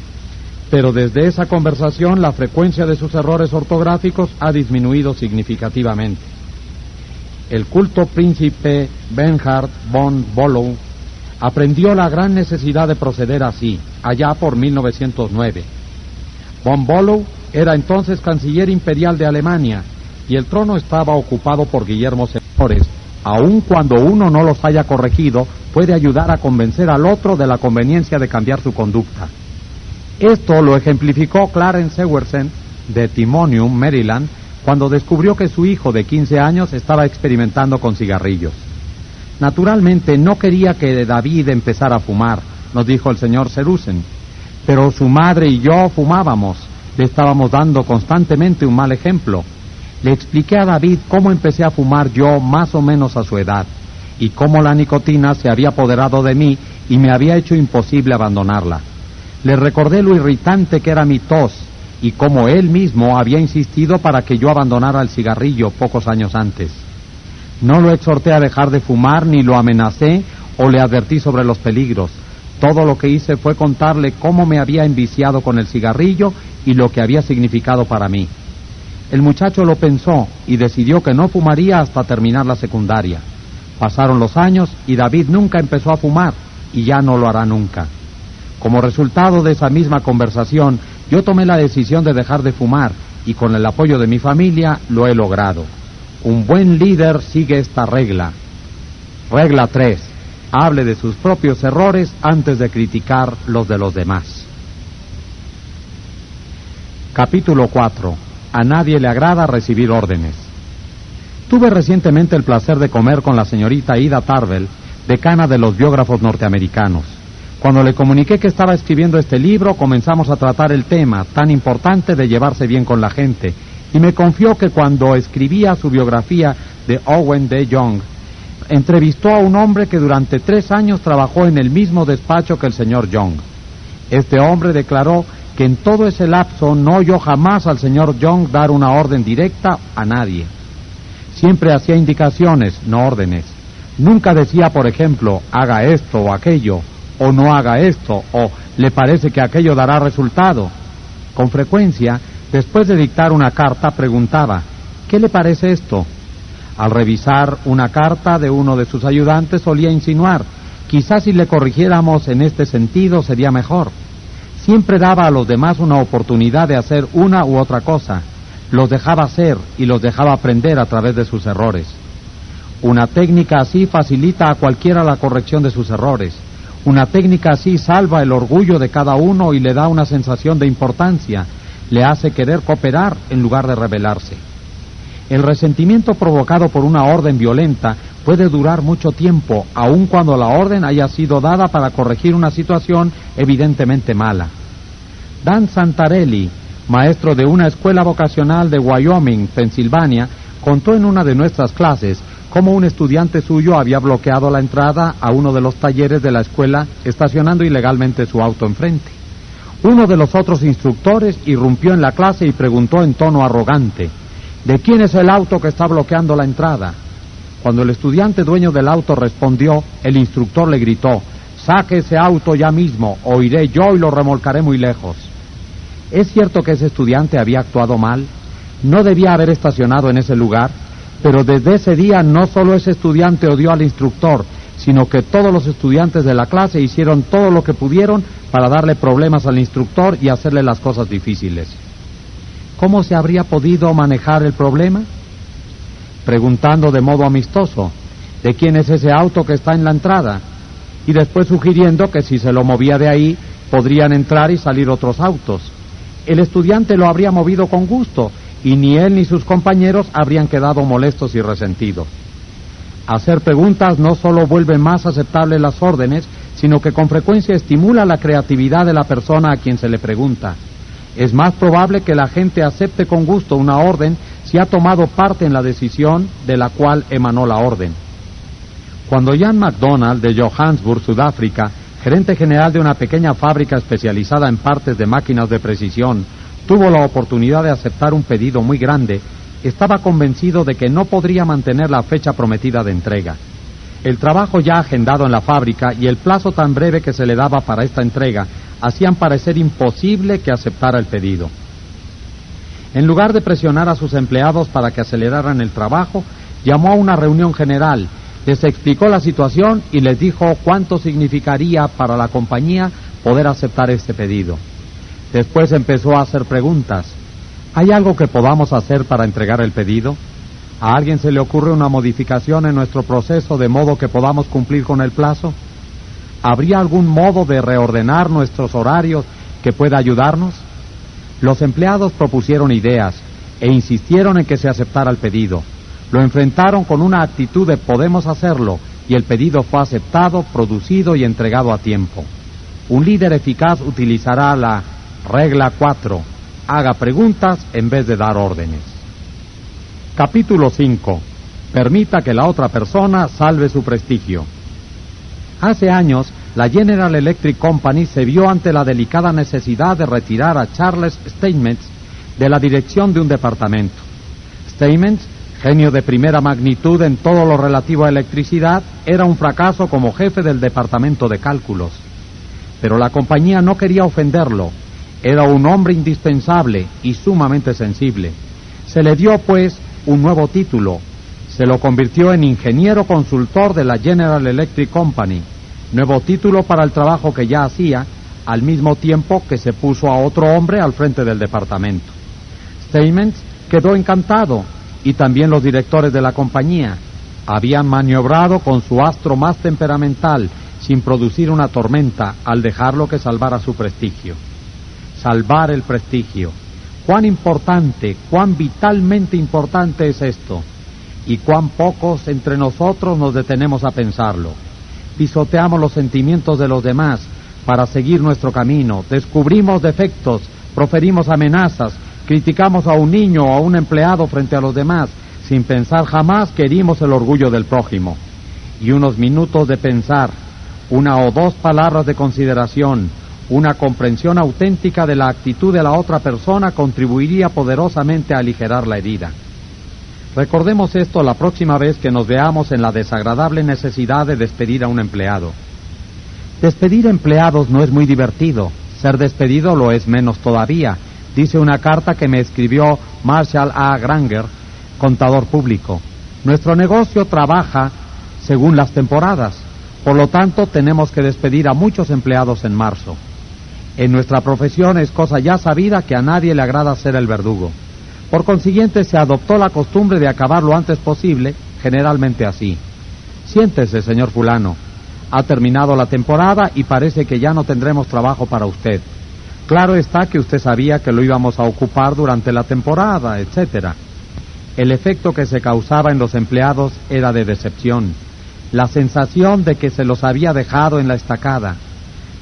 Speaker 1: pero desde esa conversación la frecuencia de sus errores ortográficos ha disminuido significativamente. El culto príncipe Bernhard von Bollow aprendió la gran necesidad de proceder así, allá por 1909. Von Bolow era entonces canciller imperial de Alemania y el trono estaba ocupado por Guillermo Senadores. Aun cuando uno no los haya corregido, puede ayudar a convencer al otro de la conveniencia de cambiar su conducta. Esto lo ejemplificó Clarence Ewersen de Timonium, Maryland, cuando descubrió que su hijo de 15 años estaba experimentando con cigarrillos. Naturalmente no quería que David empezara a fumar, nos dijo el señor Serusen, pero su madre y yo fumábamos, le estábamos dando constantemente un mal ejemplo. Le expliqué a David cómo empecé a fumar yo más o menos a su edad y cómo la nicotina se había apoderado de mí y me había hecho imposible abandonarla. Le recordé lo irritante que era mi tos y cómo él mismo había insistido para que yo abandonara el cigarrillo pocos años antes. No lo exhorté a dejar de fumar, ni lo amenacé o le advertí sobre los peligros. Todo lo que hice fue contarle cómo me había enviciado con el cigarrillo y lo que había significado para mí. El muchacho lo pensó y decidió que no fumaría hasta terminar la secundaria. Pasaron los años y David nunca empezó a fumar y ya no lo hará nunca. Como resultado de esa misma conversación, yo tomé la decisión de dejar de fumar y con el apoyo de mi familia lo he logrado. Un buen líder sigue esta regla. Regla 3. Hable de sus propios errores antes de criticar los de los demás. Capítulo 4. A nadie le agrada recibir órdenes. Tuve recientemente el placer de comer con la señorita Ida Tarvel, decana de los biógrafos norteamericanos. Cuando le comuniqué que estaba escribiendo este libro, comenzamos a tratar el tema tan importante de llevarse bien con la gente y me confió que cuando escribía su biografía de Owen D. Young, entrevistó a un hombre que durante tres años trabajó en el mismo despacho que el señor Young. Este hombre declaró que en todo ese lapso no oyó jamás al señor Young dar una orden directa a nadie. Siempre hacía indicaciones, no órdenes. Nunca decía, por ejemplo, haga esto o aquello, o no haga esto, o le parece que aquello dará resultado. Con frecuencia, después de dictar una carta, preguntaba, ¿qué le parece esto? Al revisar una carta de uno de sus ayudantes solía insinuar, quizás si le corrigiéramos en este sentido sería mejor. Siempre daba a los demás una oportunidad de hacer una u otra cosa, los dejaba hacer y los dejaba aprender a través de sus errores. Una técnica así facilita a cualquiera la corrección de sus errores. Una técnica así salva el orgullo de cada uno y le da una sensación de importancia, le hace querer cooperar en lugar de rebelarse. El resentimiento provocado por una orden violenta puede durar mucho tiempo, aun cuando la orden haya sido dada para corregir una situación evidentemente mala. Dan Santarelli, maestro de una escuela vocacional de Wyoming, Pensilvania, contó en una de nuestras clases cómo un estudiante suyo había bloqueado la entrada a uno de los talleres de la escuela estacionando ilegalmente su auto enfrente. Uno de los otros instructores irrumpió en la clase y preguntó en tono arrogante, ¿De quién es el auto que está bloqueando la entrada? Cuando el estudiante dueño del auto respondió, el instructor le gritó, saque ese auto ya mismo, o iré yo y lo remolcaré muy lejos. ¿Es cierto que ese estudiante había actuado mal? No debía haber estacionado en ese lugar, pero desde ese día no solo ese estudiante odió al instructor, sino que todos los estudiantes de la clase hicieron todo lo que pudieron para darle problemas al instructor y hacerle las cosas difíciles. ¿Cómo se habría podido manejar el problema? Preguntando de modo amistoso, ¿de quién es ese auto que está en la entrada? Y después sugiriendo que si se lo movía de ahí, podrían entrar y salir otros autos. El estudiante lo habría movido con gusto y ni él ni sus compañeros habrían quedado molestos y resentidos. Hacer preguntas no solo vuelve más aceptables las órdenes, sino que con frecuencia estimula la creatividad de la persona a quien se le pregunta. Es más probable que la gente acepte con gusto una orden si ha tomado parte en la decisión de la cual emanó la orden. Cuando Jan McDonald de Johannesburg, Sudáfrica, gerente general de una pequeña fábrica especializada en partes de máquinas de precisión, tuvo la oportunidad de aceptar un pedido muy grande, estaba convencido de que no podría mantener la fecha prometida de entrega. El trabajo ya agendado en la fábrica y el plazo tan breve que se le daba para esta entrega hacían parecer imposible que aceptara el pedido. En lugar de presionar a sus empleados para que aceleraran el trabajo, llamó a una reunión general, les explicó la situación y les dijo cuánto significaría para la compañía poder aceptar este pedido. Después empezó a hacer preguntas. ¿Hay algo que podamos hacer para entregar el pedido? ¿A alguien se le ocurre una modificación en nuestro proceso de modo que podamos cumplir con el plazo? ¿Habría algún modo de reordenar nuestros horarios que pueda ayudarnos? Los empleados propusieron ideas e insistieron en que se aceptara el pedido. Lo enfrentaron con una actitud de podemos hacerlo y el pedido fue aceptado, producido y entregado a tiempo. Un líder eficaz utilizará la regla 4. Haga preguntas en vez de dar órdenes. Capítulo 5. Permita que la otra persona salve su prestigio. Hace años, la General Electric Company se vio ante la delicada necesidad de retirar a Charles Steinmetz de la dirección de un departamento. Steinmetz, genio de primera magnitud en todo lo relativo a electricidad, era un fracaso como jefe del departamento de cálculos. Pero la compañía no quería ofenderlo. Era un hombre indispensable y sumamente sensible. Se le dio, pues, un nuevo título. Se lo convirtió en ingeniero consultor de la General Electric Company nuevo título para el trabajo que ya hacía, al mismo tiempo que se puso a otro hombre al frente del departamento. Steinmetz quedó encantado y también los directores de la compañía habían maniobrado con su astro más temperamental sin producir una tormenta al dejarlo que salvara su prestigio. Salvar el prestigio. Cuán importante, cuán vitalmente importante es esto, y cuán pocos entre nosotros nos detenemos a pensarlo pisoteamos los sentimientos de los demás para seguir nuestro camino, descubrimos defectos, proferimos amenazas, criticamos a un niño o a un empleado frente a los demás, sin pensar jamás que herimos el orgullo del prójimo. Y unos minutos de pensar, una o dos palabras de consideración, una comprensión auténtica de la actitud de la otra persona contribuiría poderosamente a aligerar la herida. Recordemos esto la próxima vez que nos veamos en la desagradable necesidad de despedir a un empleado. Despedir empleados no es muy divertido, ser despedido lo es menos todavía, dice una carta que me escribió Marshall A. Granger, contador público. Nuestro negocio trabaja según las temporadas, por lo tanto tenemos que despedir a muchos empleados en marzo. En nuestra profesión es cosa ya sabida que a nadie le agrada ser el verdugo. Por consiguiente se adoptó la costumbre de acabar lo antes posible, generalmente así. Siéntese, señor fulano. Ha terminado la temporada y parece que ya no tendremos trabajo para usted. Claro está que usted sabía que lo íbamos a ocupar durante la temporada, etcétera. El efecto que se causaba en los empleados era de decepción, la sensación de que se los había dejado en la estacada.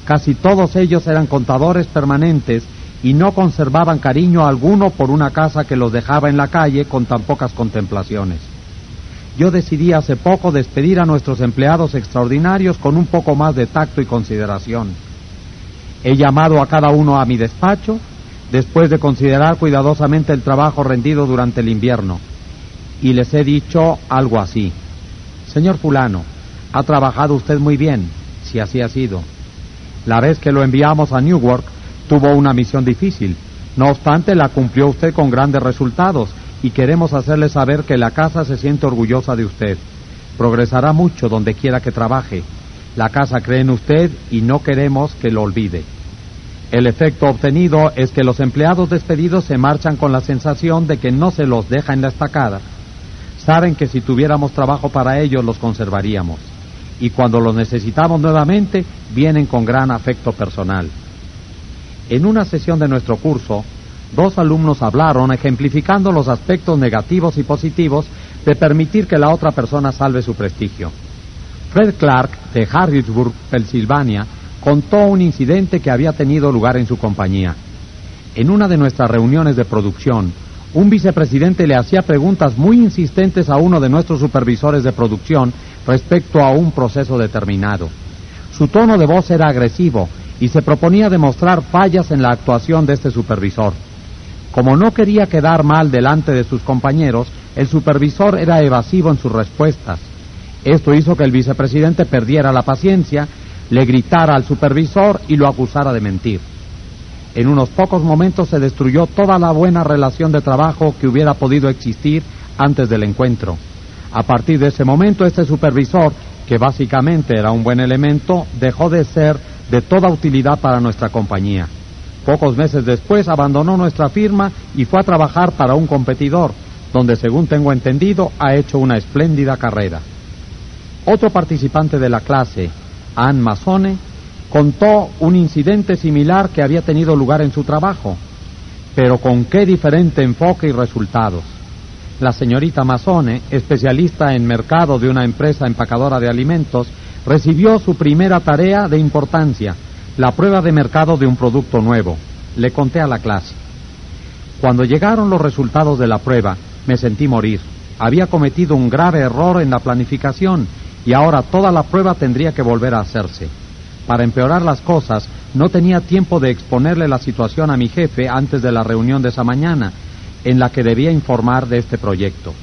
Speaker 1: Casi todos ellos eran contadores permanentes y no conservaban cariño alguno por una casa que los dejaba en la calle con tan pocas contemplaciones. Yo decidí hace poco despedir a nuestros empleados extraordinarios con un poco más de tacto y consideración He llamado a cada uno a mi despacho después de considerar cuidadosamente el trabajo rendido durante el invierno y les he dicho algo así. Señor fulano, ha trabajado usted muy bien, si así ha sido. La vez que lo enviamos a Newark tuvo una misión difícil. No obstante, la cumplió usted con grandes resultados y queremos hacerle saber que la casa se siente orgullosa de usted. Progresará mucho donde quiera que trabaje. La casa cree en usted y no queremos que lo olvide. El efecto obtenido es que los empleados despedidos se marchan con la sensación de que no se los deja en la estacada. Saben que si tuviéramos trabajo para ellos los conservaríamos. Y cuando los necesitamos nuevamente, vienen con gran afecto personal. En una sesión de nuestro curso, dos alumnos hablaron ejemplificando los aspectos negativos y positivos de permitir que la otra persona salve su prestigio. Fred Clark, de Harrisburg, Pensilvania, contó un incidente que había tenido lugar en su compañía. En una de nuestras reuniones de producción, un vicepresidente le hacía preguntas muy insistentes a uno de nuestros supervisores de producción respecto a un proceso determinado. Su tono de voz era agresivo y se proponía demostrar fallas en la actuación de este supervisor. Como no quería quedar mal delante de sus compañeros, el supervisor era evasivo en sus respuestas. Esto hizo que el vicepresidente perdiera la paciencia le gritara al supervisor y lo acusara de mentir. En unos pocos momentos se destruyó toda la buena relación de trabajo que hubiera podido existir antes del encuentro. A partir de ese momento, este supervisor, que básicamente era un buen elemento, dejó de ser de toda utilidad para nuestra compañía. Pocos meses después abandonó nuestra firma y fue a trabajar para un competidor, donde según tengo entendido ha hecho una espléndida carrera. Otro participante de la clase, Anne Masone, contó un incidente similar que había tenido lugar en su trabajo, pero con qué diferente enfoque y resultados. La señorita Masone, especialista en mercado de una empresa empacadora de alimentos, recibió su primera tarea de importancia, la prueba de mercado de un producto nuevo. Le conté a la clase. Cuando llegaron los resultados de la prueba, me sentí morir. Había cometido un grave error en la planificación y ahora toda la prueba tendría que volver a hacerse. Para empeorar las cosas, no tenía tiempo de exponerle la situación a mi jefe antes de la reunión de esa mañana, en la que debía informar de este proyecto.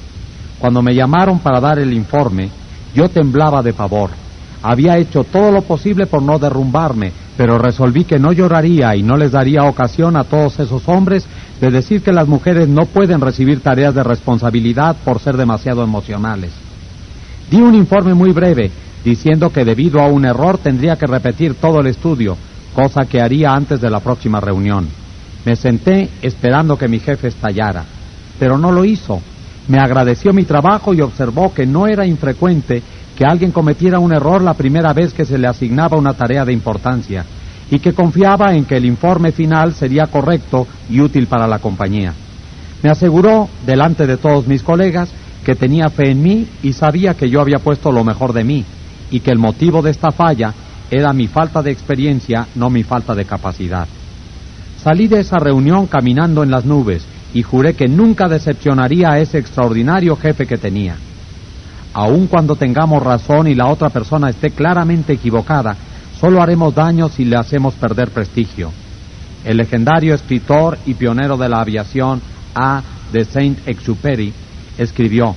Speaker 1: Cuando me llamaron para dar el informe, yo temblaba de pavor. Había hecho todo lo posible por no derrumbarme, pero resolví que no lloraría y no les daría ocasión a todos esos hombres de decir que las mujeres no pueden recibir tareas de responsabilidad por ser demasiado emocionales. Di un informe muy breve diciendo que debido a un error tendría que repetir todo el estudio, cosa que haría antes de la próxima reunión. Me senté esperando que mi jefe estallara, pero no lo hizo. Me agradeció mi trabajo y observó que no era infrecuente que alguien cometiera un error la primera vez que se le asignaba una tarea de importancia y que confiaba en que el informe final sería correcto y útil para la compañía. Me aseguró, delante de todos mis colegas, que tenía fe en mí y sabía que yo había puesto lo mejor de mí y que el motivo de esta falla era mi falta de experiencia, no mi falta de capacidad. Salí de esa reunión caminando en las nubes y juré que nunca decepcionaría a ese extraordinario jefe que tenía. Aun cuando tengamos razón y la otra persona esté claramente equivocada, solo haremos daño si le hacemos perder prestigio. El legendario escritor y pionero de la aviación A. de Saint-Exupéry escribió,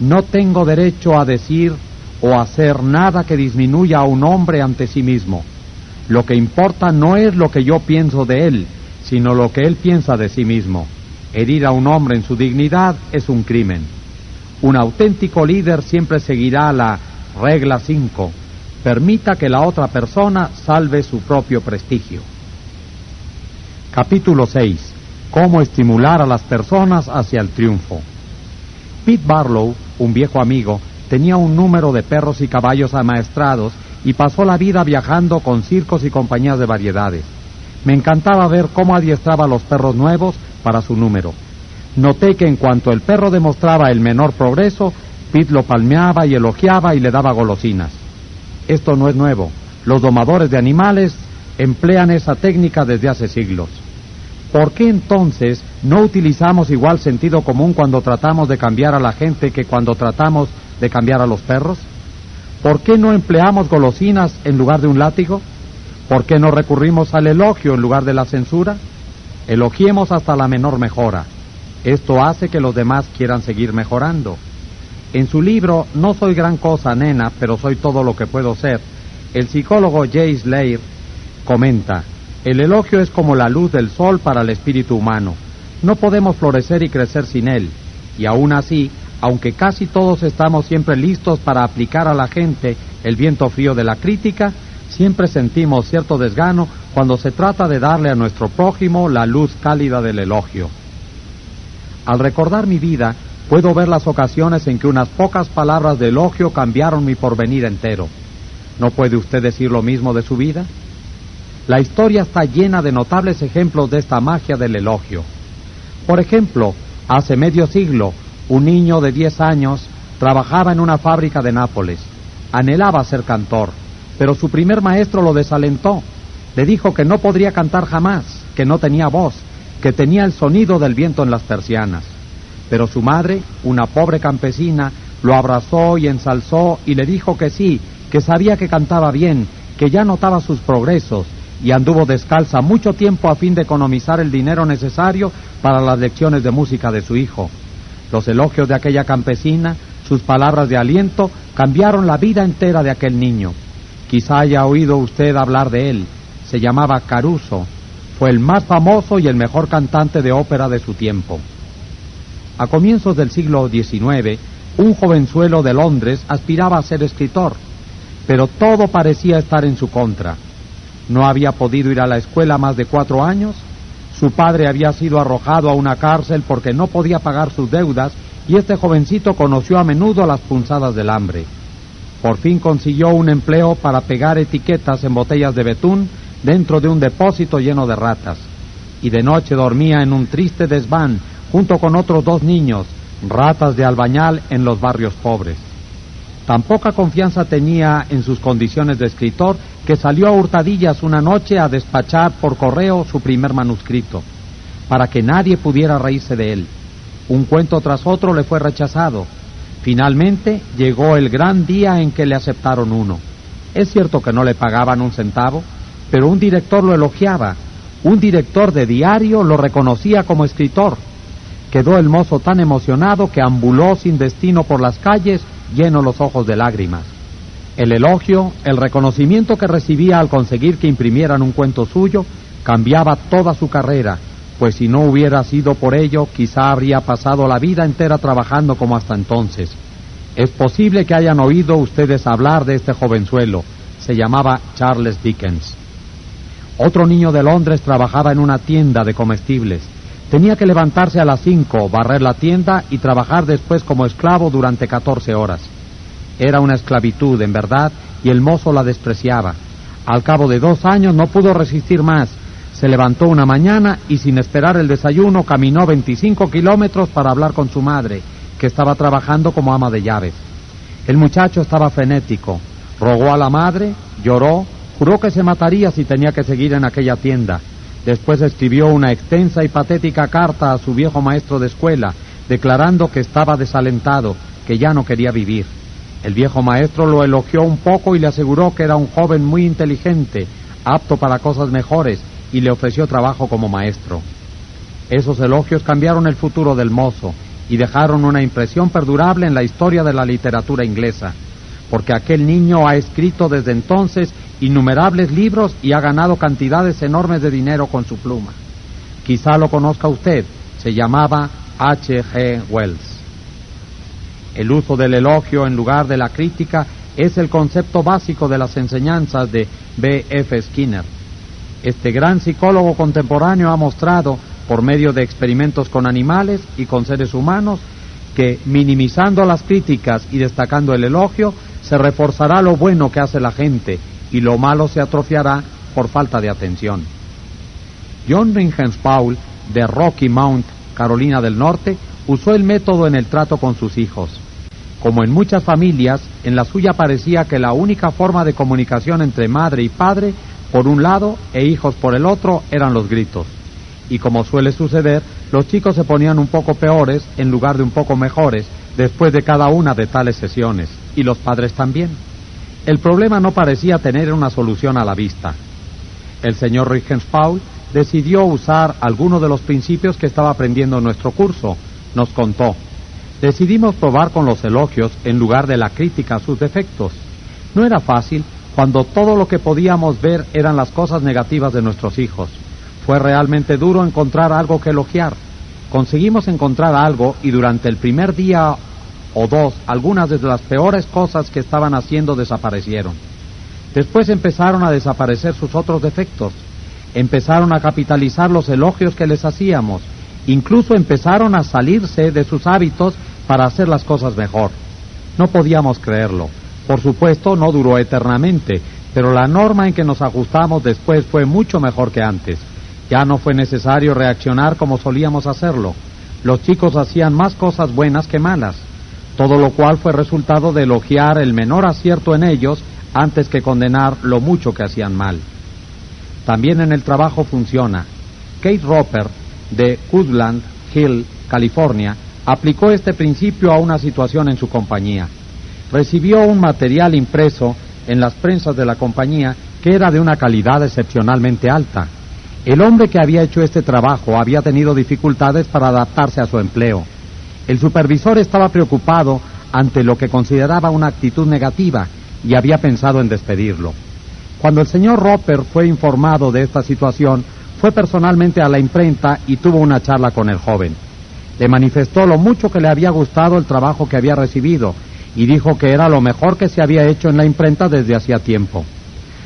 Speaker 1: No tengo derecho a decir o hacer nada que disminuya a un hombre ante sí mismo. Lo que importa no es lo que yo pienso de él, sino lo que él piensa de sí mismo. Herir a un hombre en su dignidad es un crimen. Un auténtico líder siempre seguirá la regla 5. Permita que la otra persona salve su propio prestigio. Capítulo 6. Cómo estimular a las personas hacia el triunfo. Pete Barlow, un viejo amigo, tenía un número de perros y caballos amaestrados y pasó la vida viajando con circos y compañías de variedades. Me encantaba ver cómo adiestraba a los perros nuevos para su número. Noté que en cuanto el perro demostraba el menor progreso, Pete lo palmeaba y elogiaba y le daba golosinas. Esto no es nuevo. Los domadores de animales emplean esa técnica desde hace siglos. ¿Por qué entonces no utilizamos igual sentido común cuando tratamos de cambiar a la gente que cuando tratamos de cambiar a los perros? ¿Por qué no empleamos golosinas en lugar de un látigo? ¿Por qué no recurrimos al elogio en lugar de la censura? Elogiemos hasta la menor mejora. Esto hace que los demás quieran seguir mejorando. En su libro No soy gran cosa, nena, pero soy todo lo que puedo ser, el psicólogo Jay Slayer comenta, el elogio es como la luz del sol para el espíritu humano. No podemos florecer y crecer sin él. Y aún así, aunque casi todos estamos siempre listos para aplicar a la gente el viento frío de la crítica, siempre sentimos cierto desgano cuando se trata de darle a nuestro prójimo la luz cálida del elogio. Al recordar mi vida, puedo ver las ocasiones en que unas pocas palabras de elogio cambiaron mi porvenir entero. ¿No puede usted decir lo mismo de su vida? La historia está llena de notables ejemplos de esta magia del elogio. Por ejemplo, hace medio siglo, un niño de 10 años trabajaba en una fábrica de Nápoles. Anhelaba ser cantor, pero su primer maestro lo desalentó. Le dijo que no podría cantar jamás, que no tenía voz, que tenía el sonido del viento en las persianas. Pero su madre, una pobre campesina, lo abrazó y ensalzó y le dijo que sí, que sabía que cantaba bien, que ya notaba sus progresos, y anduvo descalza mucho tiempo a fin de economizar el dinero necesario para las lecciones de música de su hijo. Los elogios de aquella campesina, sus palabras de aliento, cambiaron la vida entera de aquel niño. Quizá haya oído usted hablar de él. Se llamaba Caruso. Fue el más famoso y el mejor cantante de ópera de su tiempo. A comienzos del siglo XIX, un jovenzuelo de Londres aspiraba a ser escritor, pero todo parecía estar en su contra. No había podido ir a la escuela más de cuatro años. Su padre había sido arrojado a una cárcel porque no podía pagar sus deudas y este jovencito conoció a menudo las punzadas del hambre. Por fin consiguió un empleo para pegar etiquetas en botellas de betún dentro de un depósito lleno de ratas. Y de noche dormía en un triste desván junto con otros dos niños, ratas de albañal en los barrios pobres. Tan poca confianza tenía en sus condiciones de escritor que salió a hurtadillas una noche a despachar por correo su primer manuscrito, para que nadie pudiera reírse de él. Un cuento tras otro le fue rechazado. Finalmente llegó el gran día en que le aceptaron uno. Es cierto que no le pagaban un centavo, pero un director lo elogiaba. Un director de diario lo reconocía como escritor. Quedó el mozo tan emocionado que ambuló sin destino por las calles lleno los ojos de lágrimas. El elogio, el reconocimiento que recibía al conseguir que imprimieran un cuento suyo, cambiaba toda su carrera, pues si no hubiera sido por ello, quizá habría pasado la vida entera trabajando como hasta entonces. Es posible que hayan oído ustedes hablar de este jovenzuelo. Se llamaba Charles Dickens. Otro niño de Londres trabajaba en una tienda de comestibles. Tenía que levantarse a las cinco, barrer la tienda y trabajar después como esclavo durante catorce horas. Era una esclavitud, en verdad, y el mozo la despreciaba. Al cabo de dos años no pudo resistir más. Se levantó una mañana y sin esperar el desayuno caminó 25 kilómetros para hablar con su madre, que estaba trabajando como ama de llaves. El muchacho estaba frenético. Rogó a la madre, lloró, juró que se mataría si tenía que seguir en aquella tienda. Después escribió una extensa y patética carta a su viejo maestro de escuela, declarando que estaba desalentado, que ya no quería vivir. El viejo maestro lo elogió un poco y le aseguró que era un joven muy inteligente, apto para cosas mejores, y le ofreció trabajo como maestro. Esos elogios cambiaron el futuro del mozo, y dejaron una impresión perdurable en la historia de la literatura inglesa, porque aquel niño ha escrito desde entonces innumerables libros y ha ganado cantidades enormes de dinero con su pluma. Quizá lo conozca usted, se llamaba H. G. Wells. El uso del elogio en lugar de la crítica es el concepto básico de las enseñanzas de B. F. Skinner. Este gran psicólogo contemporáneo ha mostrado, por medio de experimentos con animales y con seres humanos, que minimizando las críticas y destacando el elogio, se reforzará lo bueno que hace la gente y lo malo se atrofiará por falta de atención. John Paul, de Rocky Mount, Carolina del Norte, usó el método en el trato con sus hijos. Como en muchas familias, en la suya parecía que la única forma de comunicación entre madre y padre, por un lado, e hijos por el otro, eran los gritos. Y como suele suceder, los chicos se ponían un poco peores en lugar de un poco mejores después de cada una de tales sesiones, y los padres también. El problema no parecía tener una solución a la vista. El señor Paul decidió usar algunos de los principios que estaba aprendiendo en nuestro curso. Nos contó. Decidimos probar con los elogios en lugar de la crítica a sus defectos. No era fácil cuando todo lo que podíamos ver eran las cosas negativas de nuestros hijos. Fue realmente duro encontrar algo que elogiar. Conseguimos encontrar algo y durante el primer día o dos, algunas de las peores cosas que estaban haciendo desaparecieron. Después empezaron a desaparecer sus otros defectos, empezaron a capitalizar los elogios que les hacíamos, incluso empezaron a salirse de sus hábitos para hacer las cosas mejor. No podíamos creerlo. Por supuesto, no duró eternamente, pero la norma en que nos ajustamos después fue mucho mejor que antes. Ya no fue necesario reaccionar como solíamos hacerlo. Los chicos hacían más cosas buenas que malas todo lo cual fue resultado de elogiar el menor acierto en ellos antes que condenar lo mucho que hacían mal. También en el trabajo funciona. Kate Roper, de Woodland Hill, California, aplicó este principio a una situación en su compañía. Recibió un material impreso en las prensas de la compañía que era de una calidad excepcionalmente alta. El hombre que había hecho este trabajo había tenido dificultades para adaptarse a su empleo el supervisor estaba preocupado ante lo que consideraba una actitud negativa y había pensado en despedirlo. Cuando el señor Roper fue informado de esta situación, fue personalmente a la imprenta y tuvo una charla con el joven. Le manifestó lo mucho que le había gustado el trabajo que había recibido y dijo que era lo mejor que se había hecho en la imprenta desde hacía tiempo.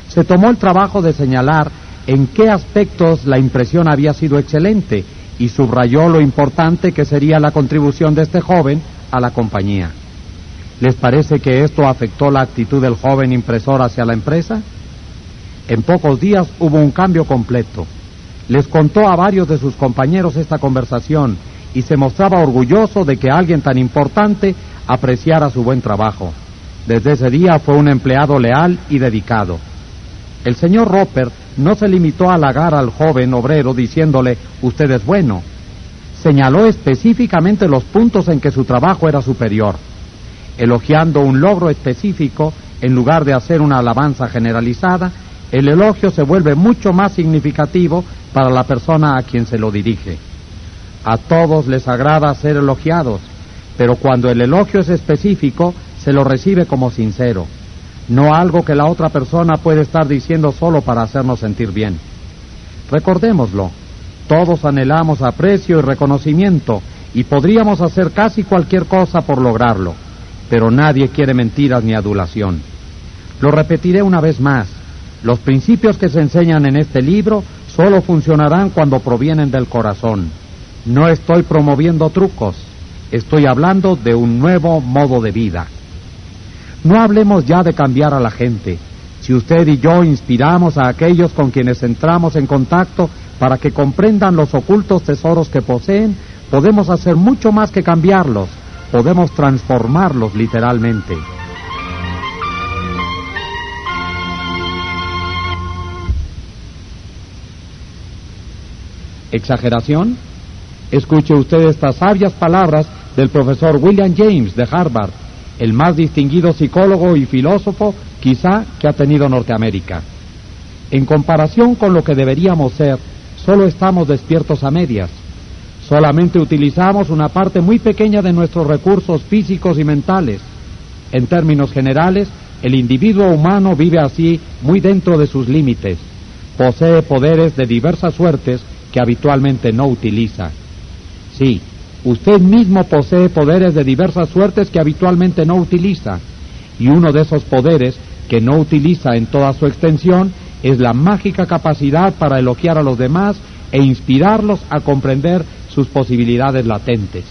Speaker 1: Se tomó el trabajo de señalar en qué aspectos la impresión había sido excelente y subrayó lo importante que sería la contribución de este joven a la compañía. ¿Les parece que esto afectó la actitud del joven impresor hacia la empresa? En pocos días hubo un cambio completo. Les contó a varios de sus compañeros esta conversación y se mostraba orgulloso de que alguien tan importante apreciara su buen trabajo. Desde ese día fue un empleado leal y dedicado. El señor Roper no se limitó a halagar al joven obrero diciéndole, usted es bueno. Señaló específicamente los puntos en que su trabajo era superior, elogiando un logro específico en lugar de hacer una alabanza generalizada, el elogio se vuelve mucho más significativo para la persona a quien se lo dirige. A todos les agrada ser elogiados, pero cuando el elogio es específico, se lo recibe como sincero no algo que la otra persona puede estar diciendo solo para hacernos sentir bien. Recordémoslo, todos anhelamos aprecio y reconocimiento y podríamos hacer casi cualquier cosa por lograrlo, pero nadie quiere mentiras ni adulación. Lo repetiré una vez más, los principios que se enseñan en este libro solo funcionarán cuando provienen del corazón. No estoy promoviendo trucos, estoy hablando de un nuevo modo de vida. No hablemos ya de cambiar a la gente. Si usted y yo inspiramos a aquellos con quienes entramos en contacto para que comprendan los ocultos tesoros que poseen, podemos hacer mucho más que cambiarlos, podemos transformarlos literalmente. ¿Exageración? Escuche usted estas sabias palabras del profesor William James de Harvard el más distinguido psicólogo y filósofo quizá que ha tenido Norteamérica. En comparación con lo que deberíamos ser, solo estamos despiertos a medias. Solamente utilizamos una parte muy pequeña de nuestros recursos físicos y mentales. En términos generales, el individuo humano vive así muy dentro de sus límites. Posee poderes de diversas suertes que habitualmente no utiliza. Sí, usted mismo posee poderes de diversas suertes que habitualmente no utiliza. Y uno de esos poderes que no utiliza en toda su extensión es la mágica capacidad para elogiar a los demás e inspirarlos a comprender sus posibilidades latentes.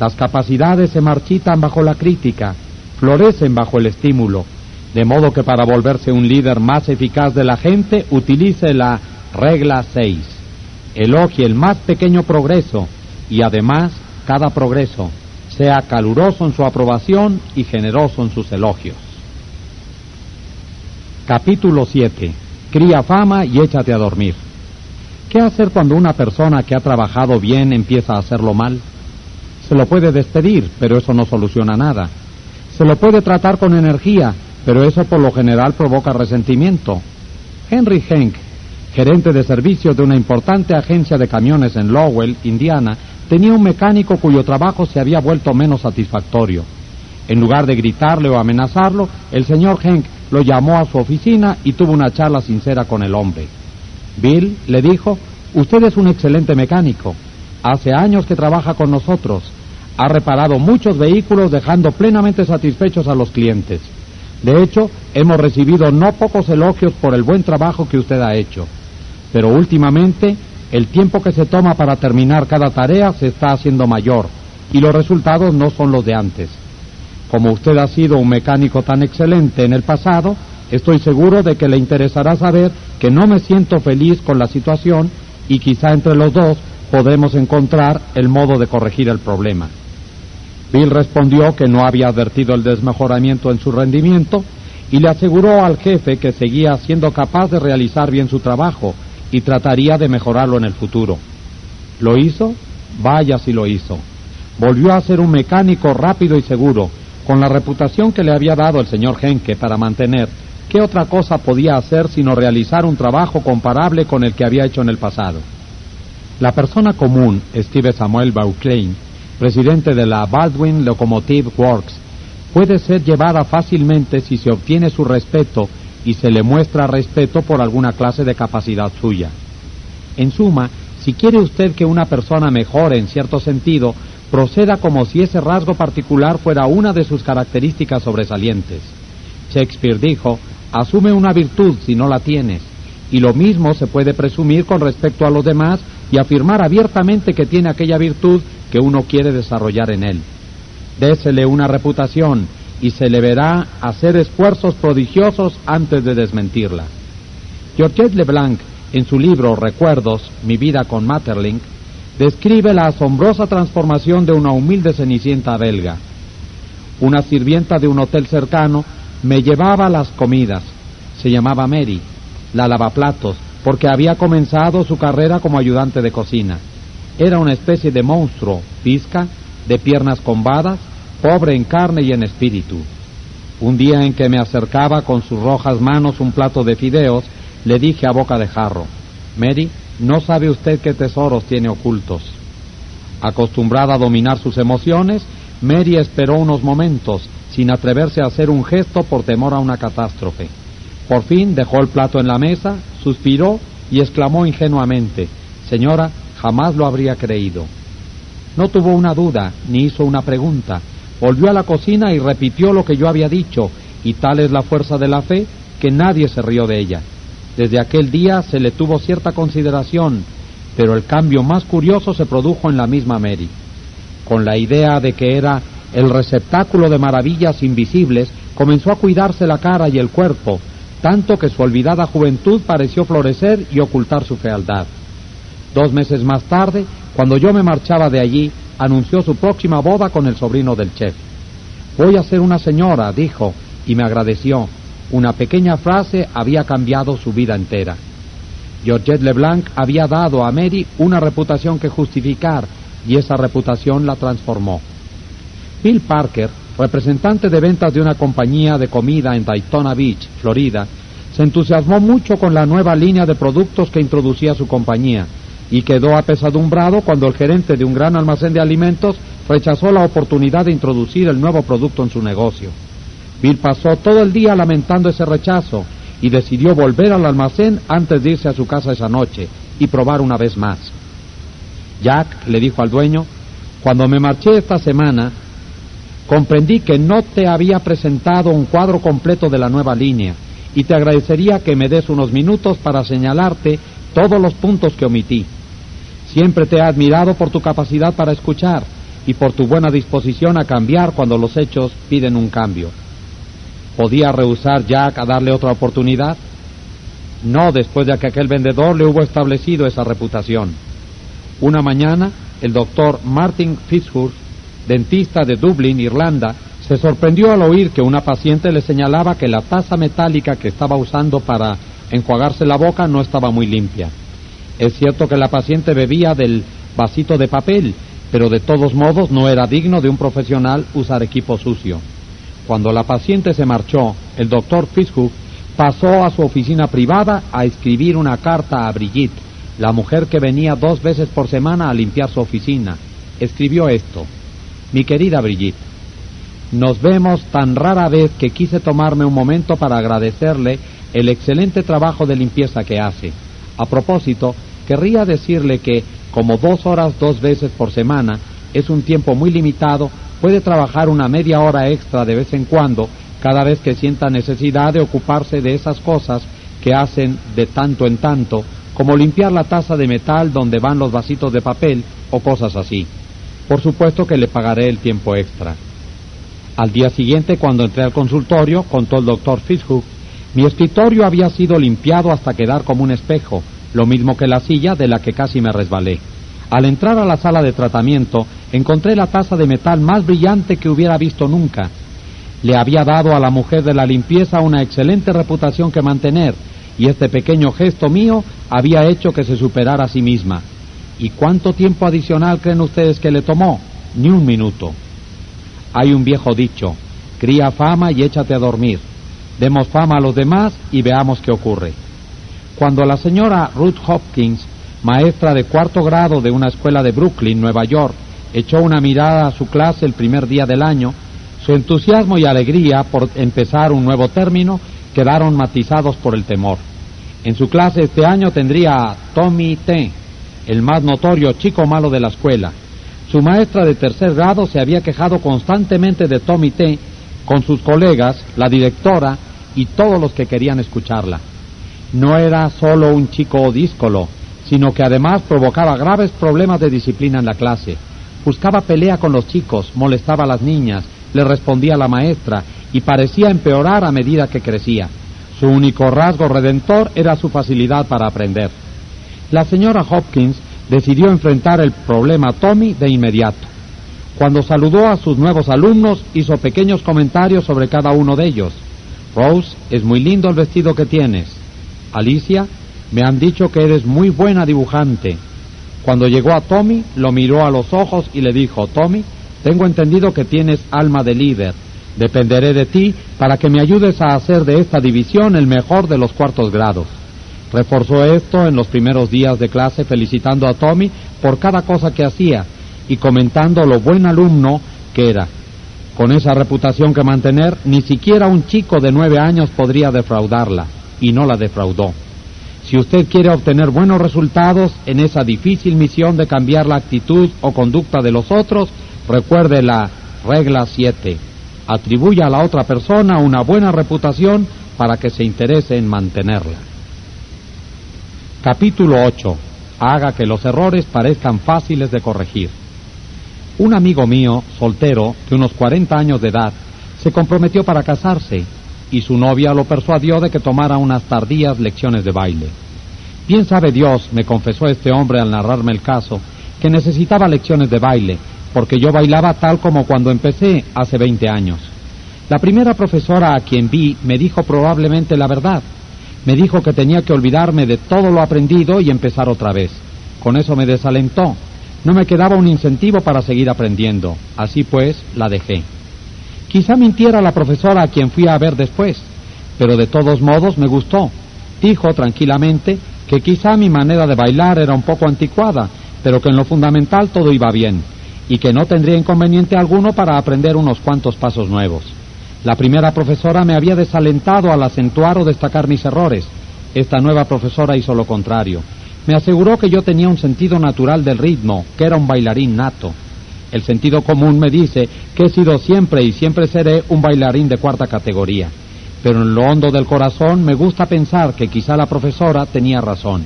Speaker 1: Las capacidades se marchitan bajo la crítica, florecen bajo el estímulo, de modo que para volverse un líder más eficaz de la gente utilice la regla 6. Elogie el más pequeño progreso y además cada progreso. Sea caluroso en su aprobación y generoso en sus elogios. Capítulo 7. Cría fama y échate a dormir. ¿Qué hacer cuando una persona que ha trabajado bien empieza a hacerlo mal? Se lo puede despedir, pero eso no soluciona nada. Se lo puede tratar con energía, pero eso por lo general provoca resentimiento. Henry Henk, gerente de servicios de una importante agencia de camiones en Lowell, Indiana, tenía un mecánico cuyo trabajo se había vuelto menos satisfactorio. En lugar de gritarle o amenazarlo, el señor Henk lo llamó a su oficina y tuvo una charla sincera con el hombre. Bill le dijo, usted es un excelente mecánico. Hace años que trabaja con nosotros. Ha reparado muchos vehículos dejando plenamente satisfechos a los clientes. De hecho, hemos recibido no pocos elogios por el buen trabajo que usted ha hecho. Pero últimamente, el tiempo que se toma para terminar cada tarea se está haciendo mayor y los resultados no son los de antes. Como usted ha sido un mecánico tan excelente en el pasado, estoy seguro de que le interesará saber que no me siento feliz con la situación y quizá entre los dos podremos encontrar el modo de corregir el problema. Bill respondió que no había advertido el desmejoramiento en su rendimiento y le aseguró al jefe que seguía siendo capaz de realizar bien su trabajo y trataría de mejorarlo en el futuro. ¿Lo hizo? Vaya si lo hizo. Volvió a ser un mecánico rápido y seguro, con la reputación que le había dado el señor Henke para mantener ¿Qué otra cosa podía hacer sino realizar un trabajo comparable con el que había hecho en el pasado? La persona común, Steve Samuel Bauclain, presidente de la Baldwin Locomotive Works, puede ser llevada fácilmente si se obtiene su respeto y se le muestra respeto por alguna clase de capacidad suya. En suma, si quiere usted que una persona mejore en cierto sentido, proceda como si ese rasgo particular fuera una de sus características sobresalientes. Shakespeare dijo, asume una virtud si no la tienes, y lo mismo se puede presumir con respecto a los demás y afirmar abiertamente que tiene aquella virtud que uno quiere desarrollar en él. Désele una reputación y se le verá hacer esfuerzos prodigiosos antes de desmentirla. Georgette Leblanc, en su libro Recuerdos, Mi vida con Matterlink, describe la asombrosa transformación de una humilde cenicienta belga. Una sirvienta de un hotel cercano me llevaba las comidas. Se llamaba Mary, la lavaplatos, porque había comenzado su carrera como ayudante de cocina. Era una especie de monstruo, pizca, de piernas combadas, pobre en carne y en espíritu. Un día en que me acercaba con sus rojas manos un plato de fideos, le dije a boca de jarro, Mary, no sabe usted qué tesoros tiene ocultos. Acostumbrada a dominar sus emociones, Mary esperó unos momentos, sin atreverse a hacer un gesto por temor a una catástrofe. Por fin dejó el plato en la mesa, suspiró y exclamó ingenuamente, Señora, jamás lo habría creído. No tuvo una duda, ni hizo una pregunta. Volvió a la cocina y repitió lo que yo había dicho, y tal es la fuerza de la fe que nadie se rió de ella. Desde aquel día se le tuvo cierta consideración, pero el cambio más curioso se produjo en la misma Mary. Con la idea de que era el receptáculo de maravillas invisibles, comenzó a cuidarse la cara y el cuerpo, tanto que su olvidada juventud pareció florecer y ocultar su fealdad. Dos meses más tarde, cuando yo me marchaba de allí, anunció su próxima boda con el sobrino del chef. Voy a ser una señora, dijo, y me agradeció. Una pequeña frase había cambiado su vida entera. Georgette Leblanc había dado a Mary una reputación que justificar, y esa reputación la transformó. Bill Parker, representante de ventas de una compañía de comida en Daytona Beach, Florida, se entusiasmó mucho con la nueva línea de productos que introducía su compañía, y quedó apesadumbrado cuando el gerente de un gran almacén de alimentos rechazó la oportunidad de introducir el nuevo producto en su negocio. Bill pasó todo el día lamentando ese rechazo y decidió volver al almacén antes de irse a su casa esa noche y probar una vez más. Jack le dijo al dueño, cuando me marché esta semana, comprendí que no te había presentado un cuadro completo de la nueva línea y te agradecería que me des unos minutos para señalarte todos los puntos que omití. Siempre te he admirado por tu capacidad para escuchar y por tu buena disposición a cambiar cuando los hechos piden un cambio. ¿Podía rehusar Jack a darle otra oportunidad? No después de que aquel vendedor le hubo establecido esa reputación. Una mañana, el doctor Martin Fitzhurst, dentista de Dublín, Irlanda, se sorprendió al oír que una paciente le señalaba que la taza metálica que estaba usando para enjuagarse la boca no estaba muy limpia. Es cierto que la paciente bebía del vasito de papel, pero de todos modos no era digno de un profesional usar equipo sucio. Cuando la paciente se marchó, el doctor Fitzhugh pasó a su oficina privada a escribir una carta a Brigitte, la mujer que venía dos veces por semana a limpiar su oficina. Escribió esto. Mi querida Brigitte, nos vemos tan rara vez que quise tomarme un momento para agradecerle el excelente trabajo de limpieza que hace. A propósito, Querría decirle que, como dos horas dos veces por semana es un tiempo muy limitado, puede trabajar una media hora extra de vez en cuando, cada vez que sienta necesidad de ocuparse de esas cosas que hacen de tanto en tanto, como limpiar la taza de metal donde van los vasitos de papel o cosas así. Por supuesto que le pagaré el tiempo extra. Al día siguiente, cuando entré al consultorio, contó el doctor Fitzhugh, mi escritorio había sido limpiado hasta quedar como un espejo, lo mismo que la silla de la que casi me resbalé. Al entrar a la sala de tratamiento, encontré la taza de metal más brillante que hubiera visto nunca. Le había dado a la mujer de la limpieza una excelente reputación que mantener, y este pequeño gesto mío había hecho que se superara a sí misma. ¿Y cuánto tiempo adicional creen ustedes que le tomó? Ni un minuto. Hay un viejo dicho, cría fama y échate a dormir. Demos fama a los demás y veamos qué ocurre. Cuando la señora Ruth Hopkins, maestra de cuarto grado de una escuela de Brooklyn, Nueva York, echó una mirada a su clase el primer día del año, su entusiasmo y alegría por empezar un nuevo término quedaron matizados por el temor. En su clase este año tendría a Tommy T., el más notorio chico malo de la escuela. Su maestra de tercer grado se había quejado constantemente de Tommy T. con sus colegas, la directora y todos los que querían escucharla no era solo un chico díscolo, sino que además provocaba graves problemas de disciplina en la clase. Buscaba pelea con los chicos, molestaba a las niñas, le respondía a la maestra y parecía empeorar a medida que crecía. Su único rasgo redentor era su facilidad para aprender. La señora Hopkins decidió enfrentar el problema Tommy de inmediato. Cuando saludó a sus nuevos alumnos, hizo pequeños comentarios sobre cada uno de ellos. Rose, es muy lindo el vestido que tienes. Alicia, me han dicho que eres muy buena dibujante. Cuando llegó a Tommy, lo miró a los ojos y le dijo, Tommy, tengo entendido que tienes alma de líder. Dependeré de ti para que me ayudes a hacer de esta división el mejor de los cuartos grados. Reforzó esto en los primeros días de clase felicitando a Tommy por cada cosa que hacía y comentando lo buen alumno que era. Con esa reputación que mantener, ni siquiera un chico de nueve años podría defraudarla y no la defraudó. Si usted quiere obtener buenos resultados en esa difícil misión de cambiar la actitud o conducta de los otros, recuerde la regla 7. Atribuya a la otra persona una buena reputación para que se interese en mantenerla. Capítulo 8. Haga que los errores parezcan fáciles de corregir. Un amigo mío, soltero, de unos 40 años de edad, se comprometió para casarse y su novia lo persuadió de que tomara unas tardías lecciones de baile. Bien sabe Dios, me confesó este hombre al narrarme el caso, que necesitaba lecciones de baile, porque yo bailaba tal como cuando empecé hace 20 años. La primera profesora a quien vi me dijo probablemente la verdad. Me dijo que tenía que olvidarme de todo lo aprendido y empezar otra vez. Con eso me desalentó. No me quedaba un incentivo para seguir aprendiendo. Así pues, la dejé. Quizá mintiera la profesora a quien fui a ver después, pero de todos modos me gustó. Dijo tranquilamente que quizá mi manera de bailar era un poco anticuada, pero que en lo fundamental todo iba bien, y que no tendría inconveniente alguno para aprender unos cuantos pasos nuevos. La primera profesora me había desalentado al acentuar o destacar mis errores. Esta nueva profesora hizo lo contrario. Me aseguró que yo tenía un sentido natural del ritmo, que era un bailarín nato. El sentido común me dice que he sido siempre y siempre seré un bailarín de cuarta categoría. Pero en lo hondo del corazón me gusta pensar que quizá la profesora tenía razón.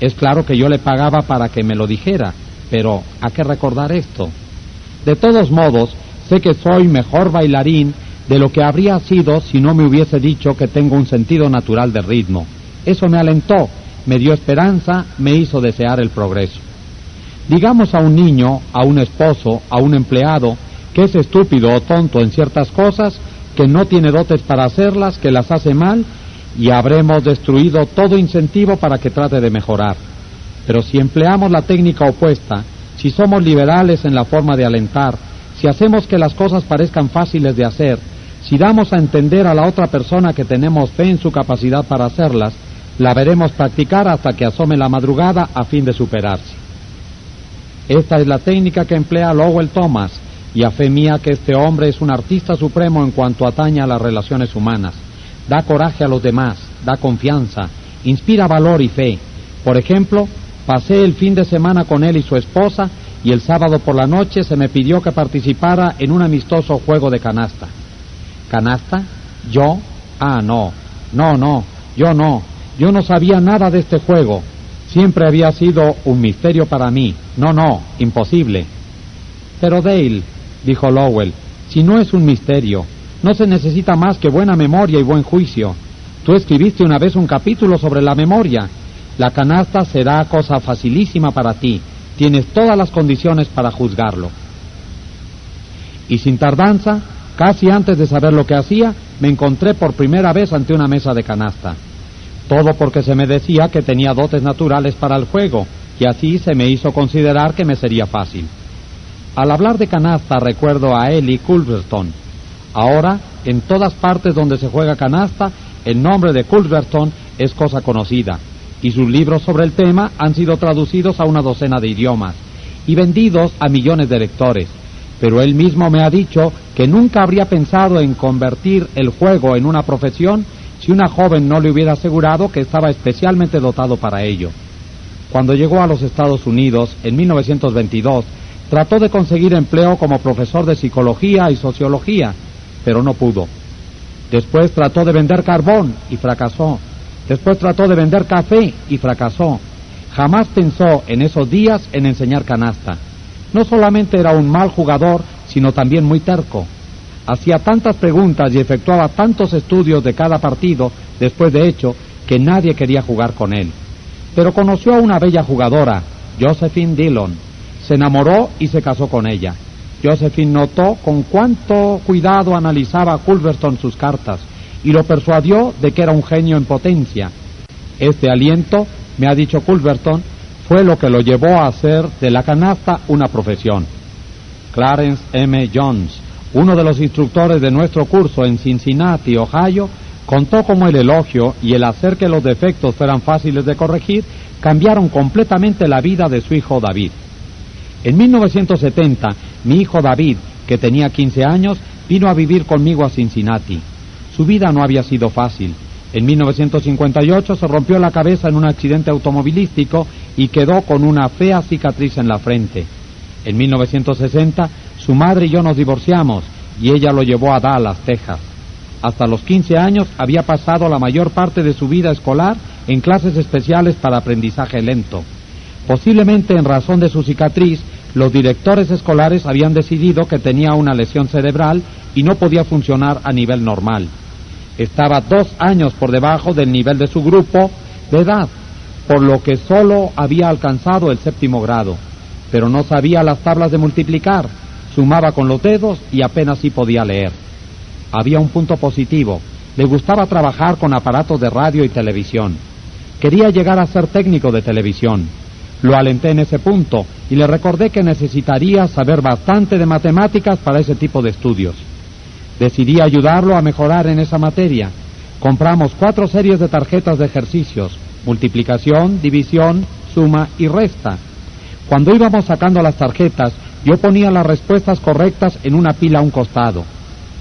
Speaker 1: Es claro que yo le pagaba para que me lo dijera, pero ¿a qué recordar esto? De todos modos, sé que soy mejor bailarín de lo que habría sido si no me hubiese dicho que tengo un sentido natural del ritmo. Eso me alentó, me dio esperanza, me hizo desear el progreso. Digamos a un niño, a un esposo, a un empleado, que es estúpido o tonto en ciertas cosas, que no tiene dotes para hacerlas, que las hace mal, y habremos destruido todo incentivo para que trate de mejorar. Pero si empleamos la técnica opuesta, si somos liberales en la forma de alentar, si hacemos que las cosas parezcan fáciles de hacer, si damos a entender a la otra persona que tenemos fe en su capacidad para hacerlas, la veremos practicar hasta que asome la madrugada a fin de superarse. Esta es la técnica que emplea Lowell Thomas, y a fe mía que este hombre es un artista supremo en cuanto atañe a las relaciones humanas. Da coraje a los demás, da confianza, inspira valor y fe. Por ejemplo, pasé el fin de semana con él y su esposa y el sábado por la noche se me pidió que participara en un amistoso juego de canasta. ¿Canasta? ¿Yo? Ah, no. No, no. Yo no. Yo no sabía nada de este juego. Siempre había sido un misterio para mí. No, no. Imposible. Pero Dale, dijo Lowell, si no es un misterio, no se necesita más que buena memoria y buen juicio. Tú escribiste una vez un capítulo sobre la memoria. La canasta será cosa facilísima para ti. Tienes todas las condiciones para juzgarlo. Y sin tardanza, casi antes de saber lo que hacía, me encontré por primera vez ante una mesa de canasta. Todo porque se me decía que tenía dotes naturales para el juego, y así se me hizo considerar que me sería fácil. Al hablar de canasta recuerdo a Ellie Culverton. Ahora, en todas partes donde se juega canasta, el nombre de Culverton es cosa conocida, y sus libros sobre el tema han sido traducidos a una docena de idiomas y vendidos a millones de lectores. Pero él mismo me ha dicho que nunca habría pensado en convertir el juego en una profesión si una joven no le hubiera asegurado que estaba especialmente dotado para ello. Cuando llegó a los Estados Unidos en 1922, Trató de conseguir empleo como profesor de psicología y sociología, pero no pudo. Después trató de vender carbón y fracasó. Después trató de vender café y fracasó. Jamás pensó en esos días en enseñar canasta. No solamente era un mal jugador, sino también muy terco. Hacía tantas preguntas y efectuaba tantos estudios de cada partido, después de hecho, que nadie quería jugar con él. Pero conoció a una bella jugadora, Josephine Dillon, se enamoró y se casó con ella. Josephine notó con cuánto cuidado analizaba Culverton sus cartas y lo persuadió de que era un genio en potencia. Este aliento, me ha dicho Culverton, fue lo que lo llevó a hacer de la canasta una profesión. Clarence M. Jones, uno de los instructores de nuestro curso en Cincinnati, Ohio, contó cómo el elogio y el hacer que los defectos fueran fáciles de corregir cambiaron completamente la vida de su hijo David. En 1970, mi hijo David, que tenía 15 años, vino a vivir conmigo a Cincinnati. Su vida no había sido fácil. En 1958 se rompió la cabeza en un accidente automovilístico y quedó con una fea cicatriz en la frente. En 1960 su madre y yo nos divorciamos y ella lo llevó a Dallas, Texas. Hasta los 15 años había pasado la mayor parte de su vida escolar en clases especiales para aprendizaje lento. Posiblemente en razón de su cicatriz, los directores escolares habían decidido que tenía una lesión cerebral y no podía funcionar a nivel normal. Estaba dos años por debajo del nivel de su grupo de edad, por lo que solo había alcanzado el séptimo grado, pero no sabía las tablas de multiplicar, sumaba con los dedos y apenas sí podía leer. Había un punto positivo, le gustaba trabajar con aparatos de radio y televisión. Quería llegar a ser técnico de televisión lo alenté en ese punto y le recordé que necesitaría saber bastante de matemáticas para ese tipo de estudios. Decidí ayudarlo a mejorar en esa materia. Compramos cuatro series de tarjetas de ejercicios, multiplicación, división, suma y resta. Cuando íbamos sacando las tarjetas, yo ponía las respuestas correctas en una pila a un costado.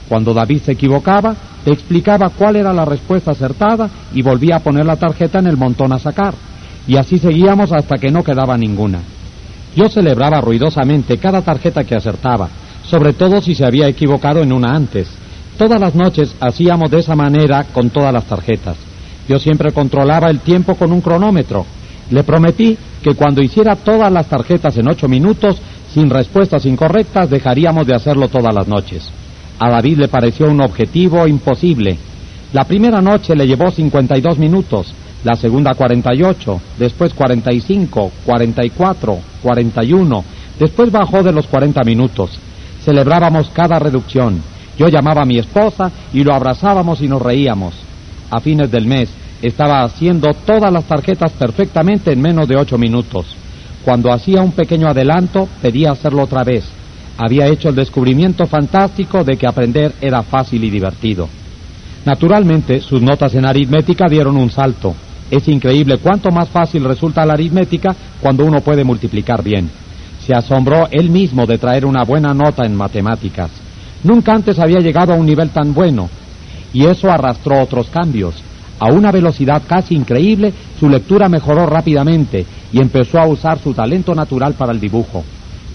Speaker 1: Cuando David se equivocaba, te explicaba cuál era la respuesta acertada y volvía a poner la tarjeta en el montón a sacar. Y así seguíamos hasta que no quedaba ninguna. Yo celebraba ruidosamente cada tarjeta que acertaba, sobre todo si se había equivocado en una antes. Todas las noches hacíamos de esa manera con todas las tarjetas. Yo siempre controlaba el tiempo con un cronómetro. Le prometí que cuando hiciera todas las tarjetas en ocho minutos, sin respuestas incorrectas, dejaríamos de hacerlo todas las noches. A David le pareció un objetivo imposible. La primera noche le llevó 52 minutos, la segunda 48, después 45, 44, 41, después bajó de los 40 minutos. Celebrábamos cada reducción. Yo llamaba a mi esposa y lo abrazábamos y nos reíamos. A fines del mes estaba haciendo todas las tarjetas perfectamente en menos de ocho minutos. Cuando hacía un pequeño adelanto, pedía hacerlo otra vez. Había hecho el descubrimiento fantástico de que aprender era fácil y divertido. Naturalmente, sus notas en aritmética dieron un salto. Es increíble cuánto más fácil resulta la aritmética cuando uno puede multiplicar bien. Se asombró él mismo de traer una buena nota en matemáticas. Nunca antes había llegado a un nivel tan bueno, y eso arrastró otros cambios. A una velocidad casi increíble, su lectura mejoró rápidamente y empezó a usar su talento natural para el dibujo.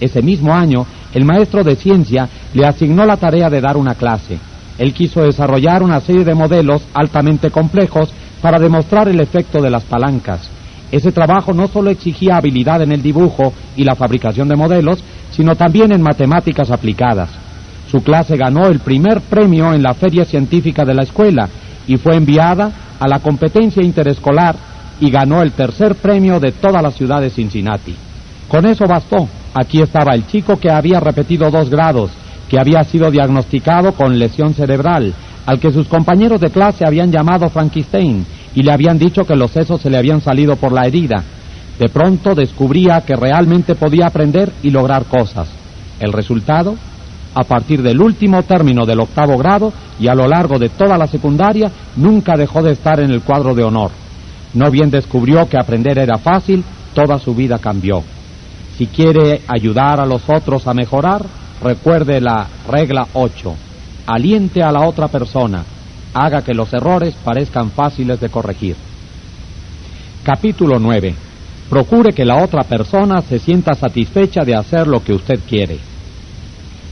Speaker 1: Ese mismo año, el maestro de ciencia le asignó la tarea de dar una clase. Él quiso desarrollar una serie de modelos altamente complejos para demostrar el efecto de las palancas. Ese trabajo no solo exigía habilidad en el dibujo y la fabricación de modelos, sino también en matemáticas aplicadas. Su clase ganó el primer premio en la feria científica de la escuela y fue enviada a la competencia interescolar y ganó el tercer premio de toda la ciudad de Cincinnati. Con eso bastó. Aquí estaba el chico que había repetido dos grados, que había sido diagnosticado con lesión cerebral, al que sus compañeros de clase habían llamado Frankenstein y le habían dicho que los sesos se le habían salido por la herida. De pronto descubría que realmente podía aprender y lograr cosas. El resultado, a partir del último término del octavo grado y a lo largo de toda la secundaria, nunca dejó de estar en el cuadro de honor. No bien descubrió que aprender era fácil, toda su vida cambió. Si quiere ayudar a los otros a mejorar, recuerde la regla 8. Aliente a la otra persona. Haga que los errores parezcan fáciles de corregir. Capítulo 9. Procure que la otra persona se sienta satisfecha de hacer lo que usted quiere.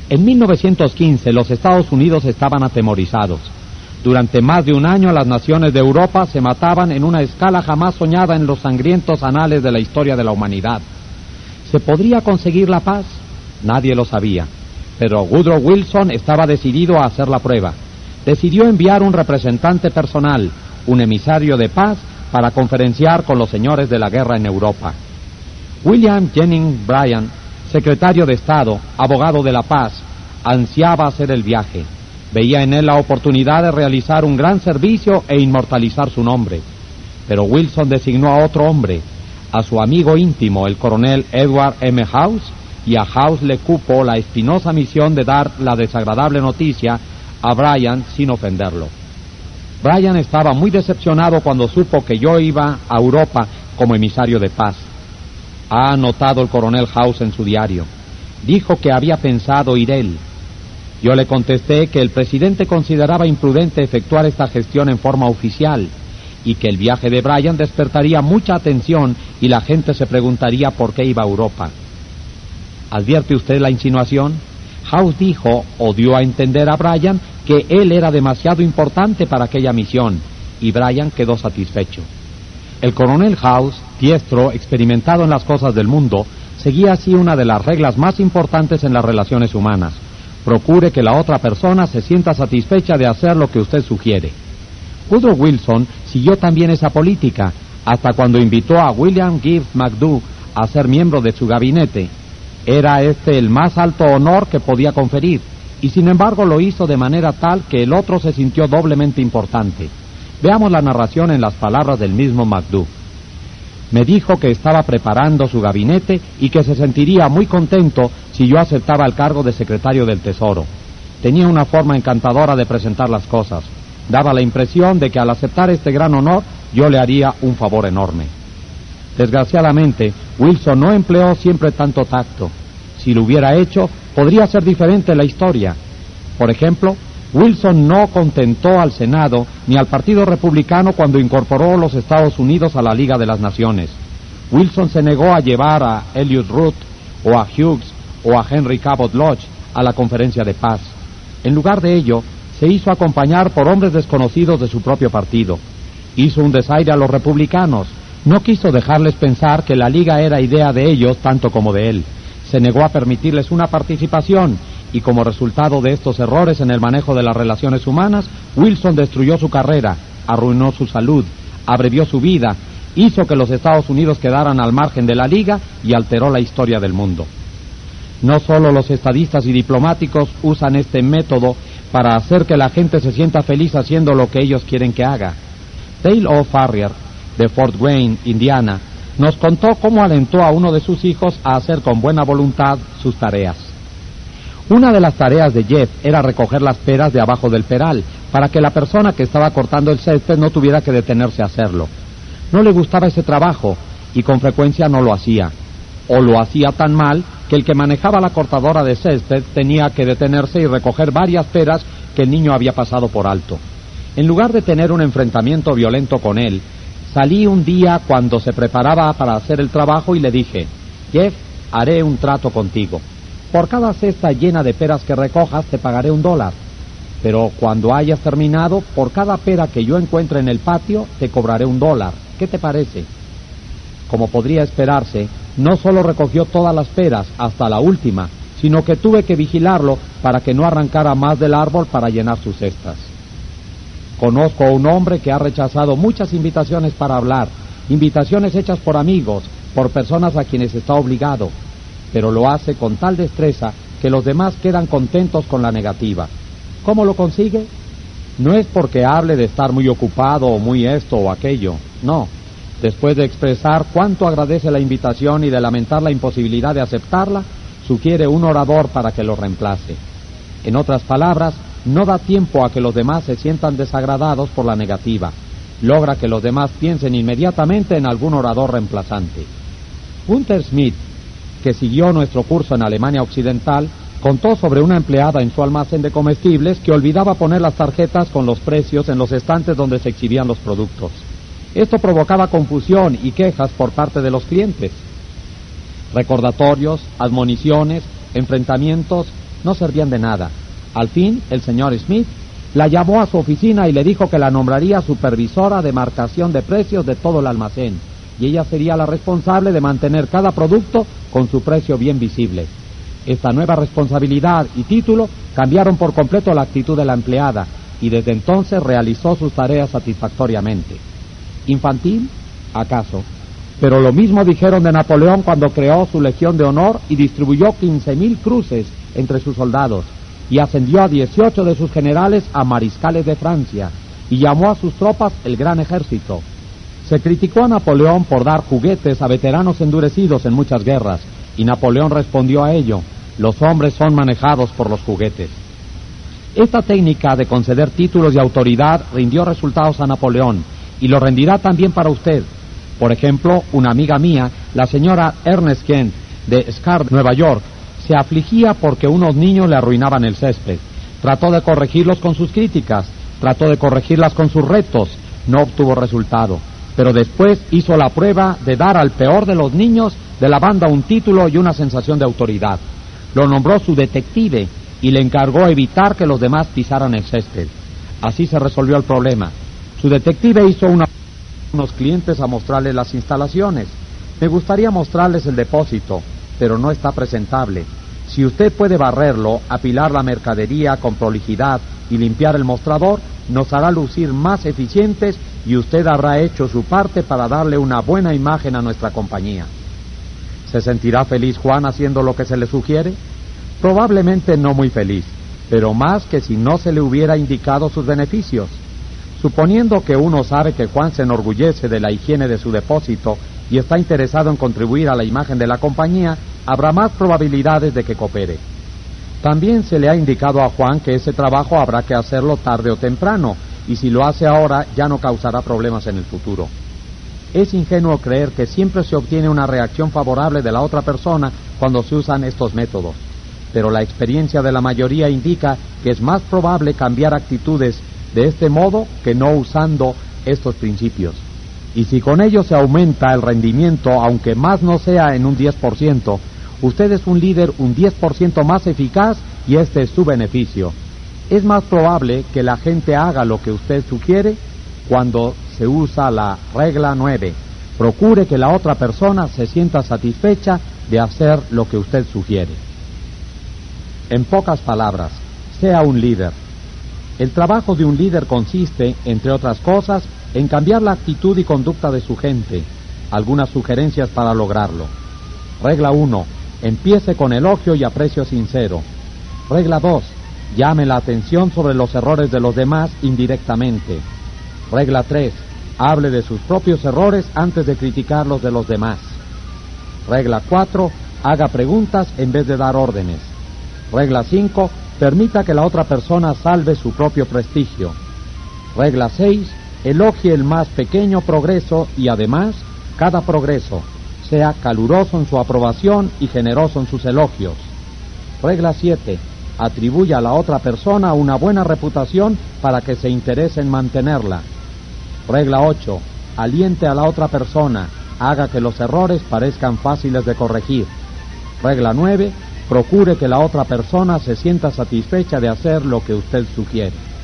Speaker 1: En 1915 los Estados Unidos estaban atemorizados. Durante más de un año las naciones de Europa se mataban en una escala jamás soñada en los sangrientos anales de la historia de la humanidad. ¿Se podría conseguir la paz? Nadie lo sabía. Pero Woodrow Wilson estaba decidido a hacer la prueba. Decidió enviar un representante personal, un emisario de paz, para conferenciar con los señores de la guerra en Europa. William Jennings Bryan secretario de Estado, abogado de la paz, ansiaba hacer el viaje. Veía en él la oportunidad de realizar un gran servicio e inmortalizar su nombre. Pero Wilson designó a otro hombre, a su amigo íntimo, el coronel Edward M. House, y a House le cupo la espinosa misión de dar la desagradable noticia a Brian sin ofenderlo. Brian estaba muy decepcionado cuando supo que yo iba a Europa como emisario de paz ha anotado el coronel House en su diario. Dijo que había pensado ir él. Yo le contesté que el presidente consideraba imprudente efectuar esta gestión en forma oficial y que el viaje de Bryan despertaría mucha atención y la gente se preguntaría por qué iba a Europa. ¿Advierte usted la insinuación? House dijo o dio a entender a Bryan que él era demasiado importante para aquella misión y Bryan quedó satisfecho. El coronel House, diestro, experimentado en las cosas del mundo, seguía así una de las reglas más importantes en las relaciones humanas. Procure que la otra persona se sienta satisfecha de hacer lo que usted sugiere. Woodrow Wilson siguió también esa política hasta cuando invitó a William Gibbs McDougall a ser miembro de su gabinete. Era este el más alto honor que podía conferir, y sin embargo lo hizo de manera tal que el otro se sintió doblemente importante. Veamos la narración en las palabras del mismo MacDo. Me dijo que estaba preparando su gabinete y que se sentiría muy contento si yo aceptaba el cargo de secretario del Tesoro. Tenía una forma encantadora de presentar las cosas. Daba la impresión de que al aceptar este gran honor yo le haría un favor enorme. Desgraciadamente, Wilson no empleó siempre tanto tacto. Si lo hubiera hecho, podría ser diferente la historia. Por ejemplo, Wilson no contentó al Senado ni al Partido Republicano cuando incorporó los Estados Unidos a la Liga de las Naciones. Wilson se negó a llevar a Elliot Root o a Hughes o a Henry Cabot Lodge a la conferencia de paz. En lugar de ello, se hizo acompañar por hombres desconocidos de su propio partido. Hizo un desaire a los republicanos. No quiso dejarles pensar que la liga era idea de ellos tanto como de él. Se negó a permitirles una participación y como resultado de estos errores en el manejo de las relaciones humanas, Wilson destruyó su carrera, arruinó su salud, abrevió su vida, hizo que los Estados Unidos quedaran al margen de la liga y alteró la historia del mundo. No solo los estadistas y diplomáticos usan este método para hacer que la gente se sienta feliz haciendo lo que ellos quieren que haga. Dale O. Farrier, de Fort Wayne, Indiana, nos contó cómo alentó a uno de sus hijos a hacer con buena voluntad sus tareas. Una de las tareas de Jeff era recoger las peras de abajo del peral, para que la persona que estaba cortando el césped no tuviera que detenerse a hacerlo. No le gustaba ese trabajo y con frecuencia no lo hacía. O lo hacía tan mal que el que manejaba la cortadora de césped tenía que detenerse y recoger varias peras que el niño había pasado por alto. En lugar de tener un enfrentamiento violento con él, salí un día cuando se preparaba para hacer el trabajo y le dije, Jeff, haré un trato contigo. Por cada cesta llena de peras que recojas te pagaré un dólar. Pero cuando hayas terminado, por cada pera que yo encuentre en el patio, te cobraré un dólar. ¿Qué te parece? Como podría esperarse, no solo recogió todas las peras hasta la última, sino que tuve que vigilarlo para que no arrancara más del árbol para llenar sus cestas. Conozco a un hombre que ha rechazado muchas invitaciones para hablar, invitaciones hechas por amigos, por personas a quienes está obligado, pero lo hace con tal destreza que los demás quedan contentos con la negativa. ¿Cómo lo consigue? No es porque hable de estar muy ocupado o muy esto o aquello, no, Después de expresar cuánto agradece la invitación y de lamentar la imposibilidad de aceptarla, sugiere un orador para que lo reemplace. En otras palabras, no da tiempo a que los demás se sientan desagradados por la negativa. Logra que los demás piensen inmediatamente en algún orador reemplazante. Gunther Smith, que siguió nuestro curso en Alemania Occidental, contó sobre una empleada en su almacén de comestibles que olvidaba poner las tarjetas con los precios en los estantes donde se exhibían los productos. Esto provocaba confusión y quejas por parte de los clientes. Recordatorios, admoniciones, enfrentamientos no servían de nada. Al fin, el señor Smith la llamó a su oficina y le dijo que la nombraría supervisora de marcación de precios de todo el almacén, y ella sería la responsable de mantener cada producto con su precio bien visible. Esta nueva responsabilidad y título cambiaron por completo la actitud de la empleada, y desde entonces realizó sus tareas satisfactoriamente. ¿Infantil? ¿Acaso? Pero lo mismo dijeron de Napoleón cuando creó su Legión de Honor y distribuyó 15.000 cruces entre sus soldados y ascendió a 18 de sus generales a mariscales de Francia y llamó a sus tropas el Gran Ejército. Se criticó a Napoleón por dar juguetes a veteranos endurecidos en muchas guerras y Napoleón respondió a ello, los hombres son manejados por los juguetes. Esta técnica de conceder títulos de autoridad rindió resultados a Napoleón y lo rendirá también para usted. Por ejemplo, una amiga mía, la señora Ernest Kent de Scar, Nueva York, se afligía porque unos niños le arruinaban el césped. Trató de corregirlos con sus críticas, trató de corregirlas con sus retos, no obtuvo resultado. Pero después hizo la prueba de dar al peor de los niños de la banda un título y una sensación de autoridad. Lo nombró su detective y le encargó evitar que los demás pisaran el césped. Así se resolvió el problema. Su detective hizo una unos clientes a mostrarles las instalaciones. Me gustaría mostrarles el depósito, pero no está presentable. Si usted puede barrerlo, apilar la mercadería con prolijidad y limpiar el mostrador, nos hará lucir más eficientes y usted habrá hecho su parte para darle una buena imagen a nuestra compañía. ¿Se sentirá feliz Juan haciendo lo que se le sugiere? Probablemente no muy feliz, pero más que si no se le hubiera indicado sus beneficios. Suponiendo que uno sabe que Juan se enorgullece de la higiene de su depósito y está interesado en contribuir a la imagen de la compañía, habrá más probabilidades de que coopere. También se le ha indicado a Juan que ese trabajo habrá que hacerlo tarde o temprano, y si lo hace ahora ya no causará problemas en el futuro. Es ingenuo creer que siempre se obtiene una reacción favorable de la otra persona cuando se usan estos métodos, pero la experiencia de la mayoría indica que es más probable cambiar actitudes de este modo que no usando estos principios. Y si con ello se aumenta el rendimiento, aunque más no sea en un 10%, usted es un líder un 10% más eficaz y este es su beneficio. Es más probable que la gente haga lo que usted sugiere cuando se usa la regla 9. Procure que la otra persona se sienta satisfecha de hacer lo que usted sugiere. En pocas palabras, sea un líder. El trabajo de un líder consiste, entre otras cosas, en cambiar la actitud y conducta de su gente. Algunas sugerencias para lograrlo. Regla 1. Empiece con elogio y aprecio sincero. Regla 2. Llame la atención sobre los errores de los demás indirectamente. Regla 3. Hable de sus propios errores antes de criticar los de los demás. Regla 4. Haga preguntas en vez de dar órdenes. Regla 5. Permita que la otra persona salve su propio prestigio. Regla 6. Elogie el más pequeño progreso y además cada progreso. Sea caluroso en su aprobación y generoso en sus elogios. Regla 7 atribuya a la otra persona una buena reputación para que se interese en mantenerla. Regla 8. Aliente a la otra persona, haga que los errores parezcan fáciles de corregir. Regla 9. Procure que la otra persona se sienta satisfecha de hacer lo que usted sugiere.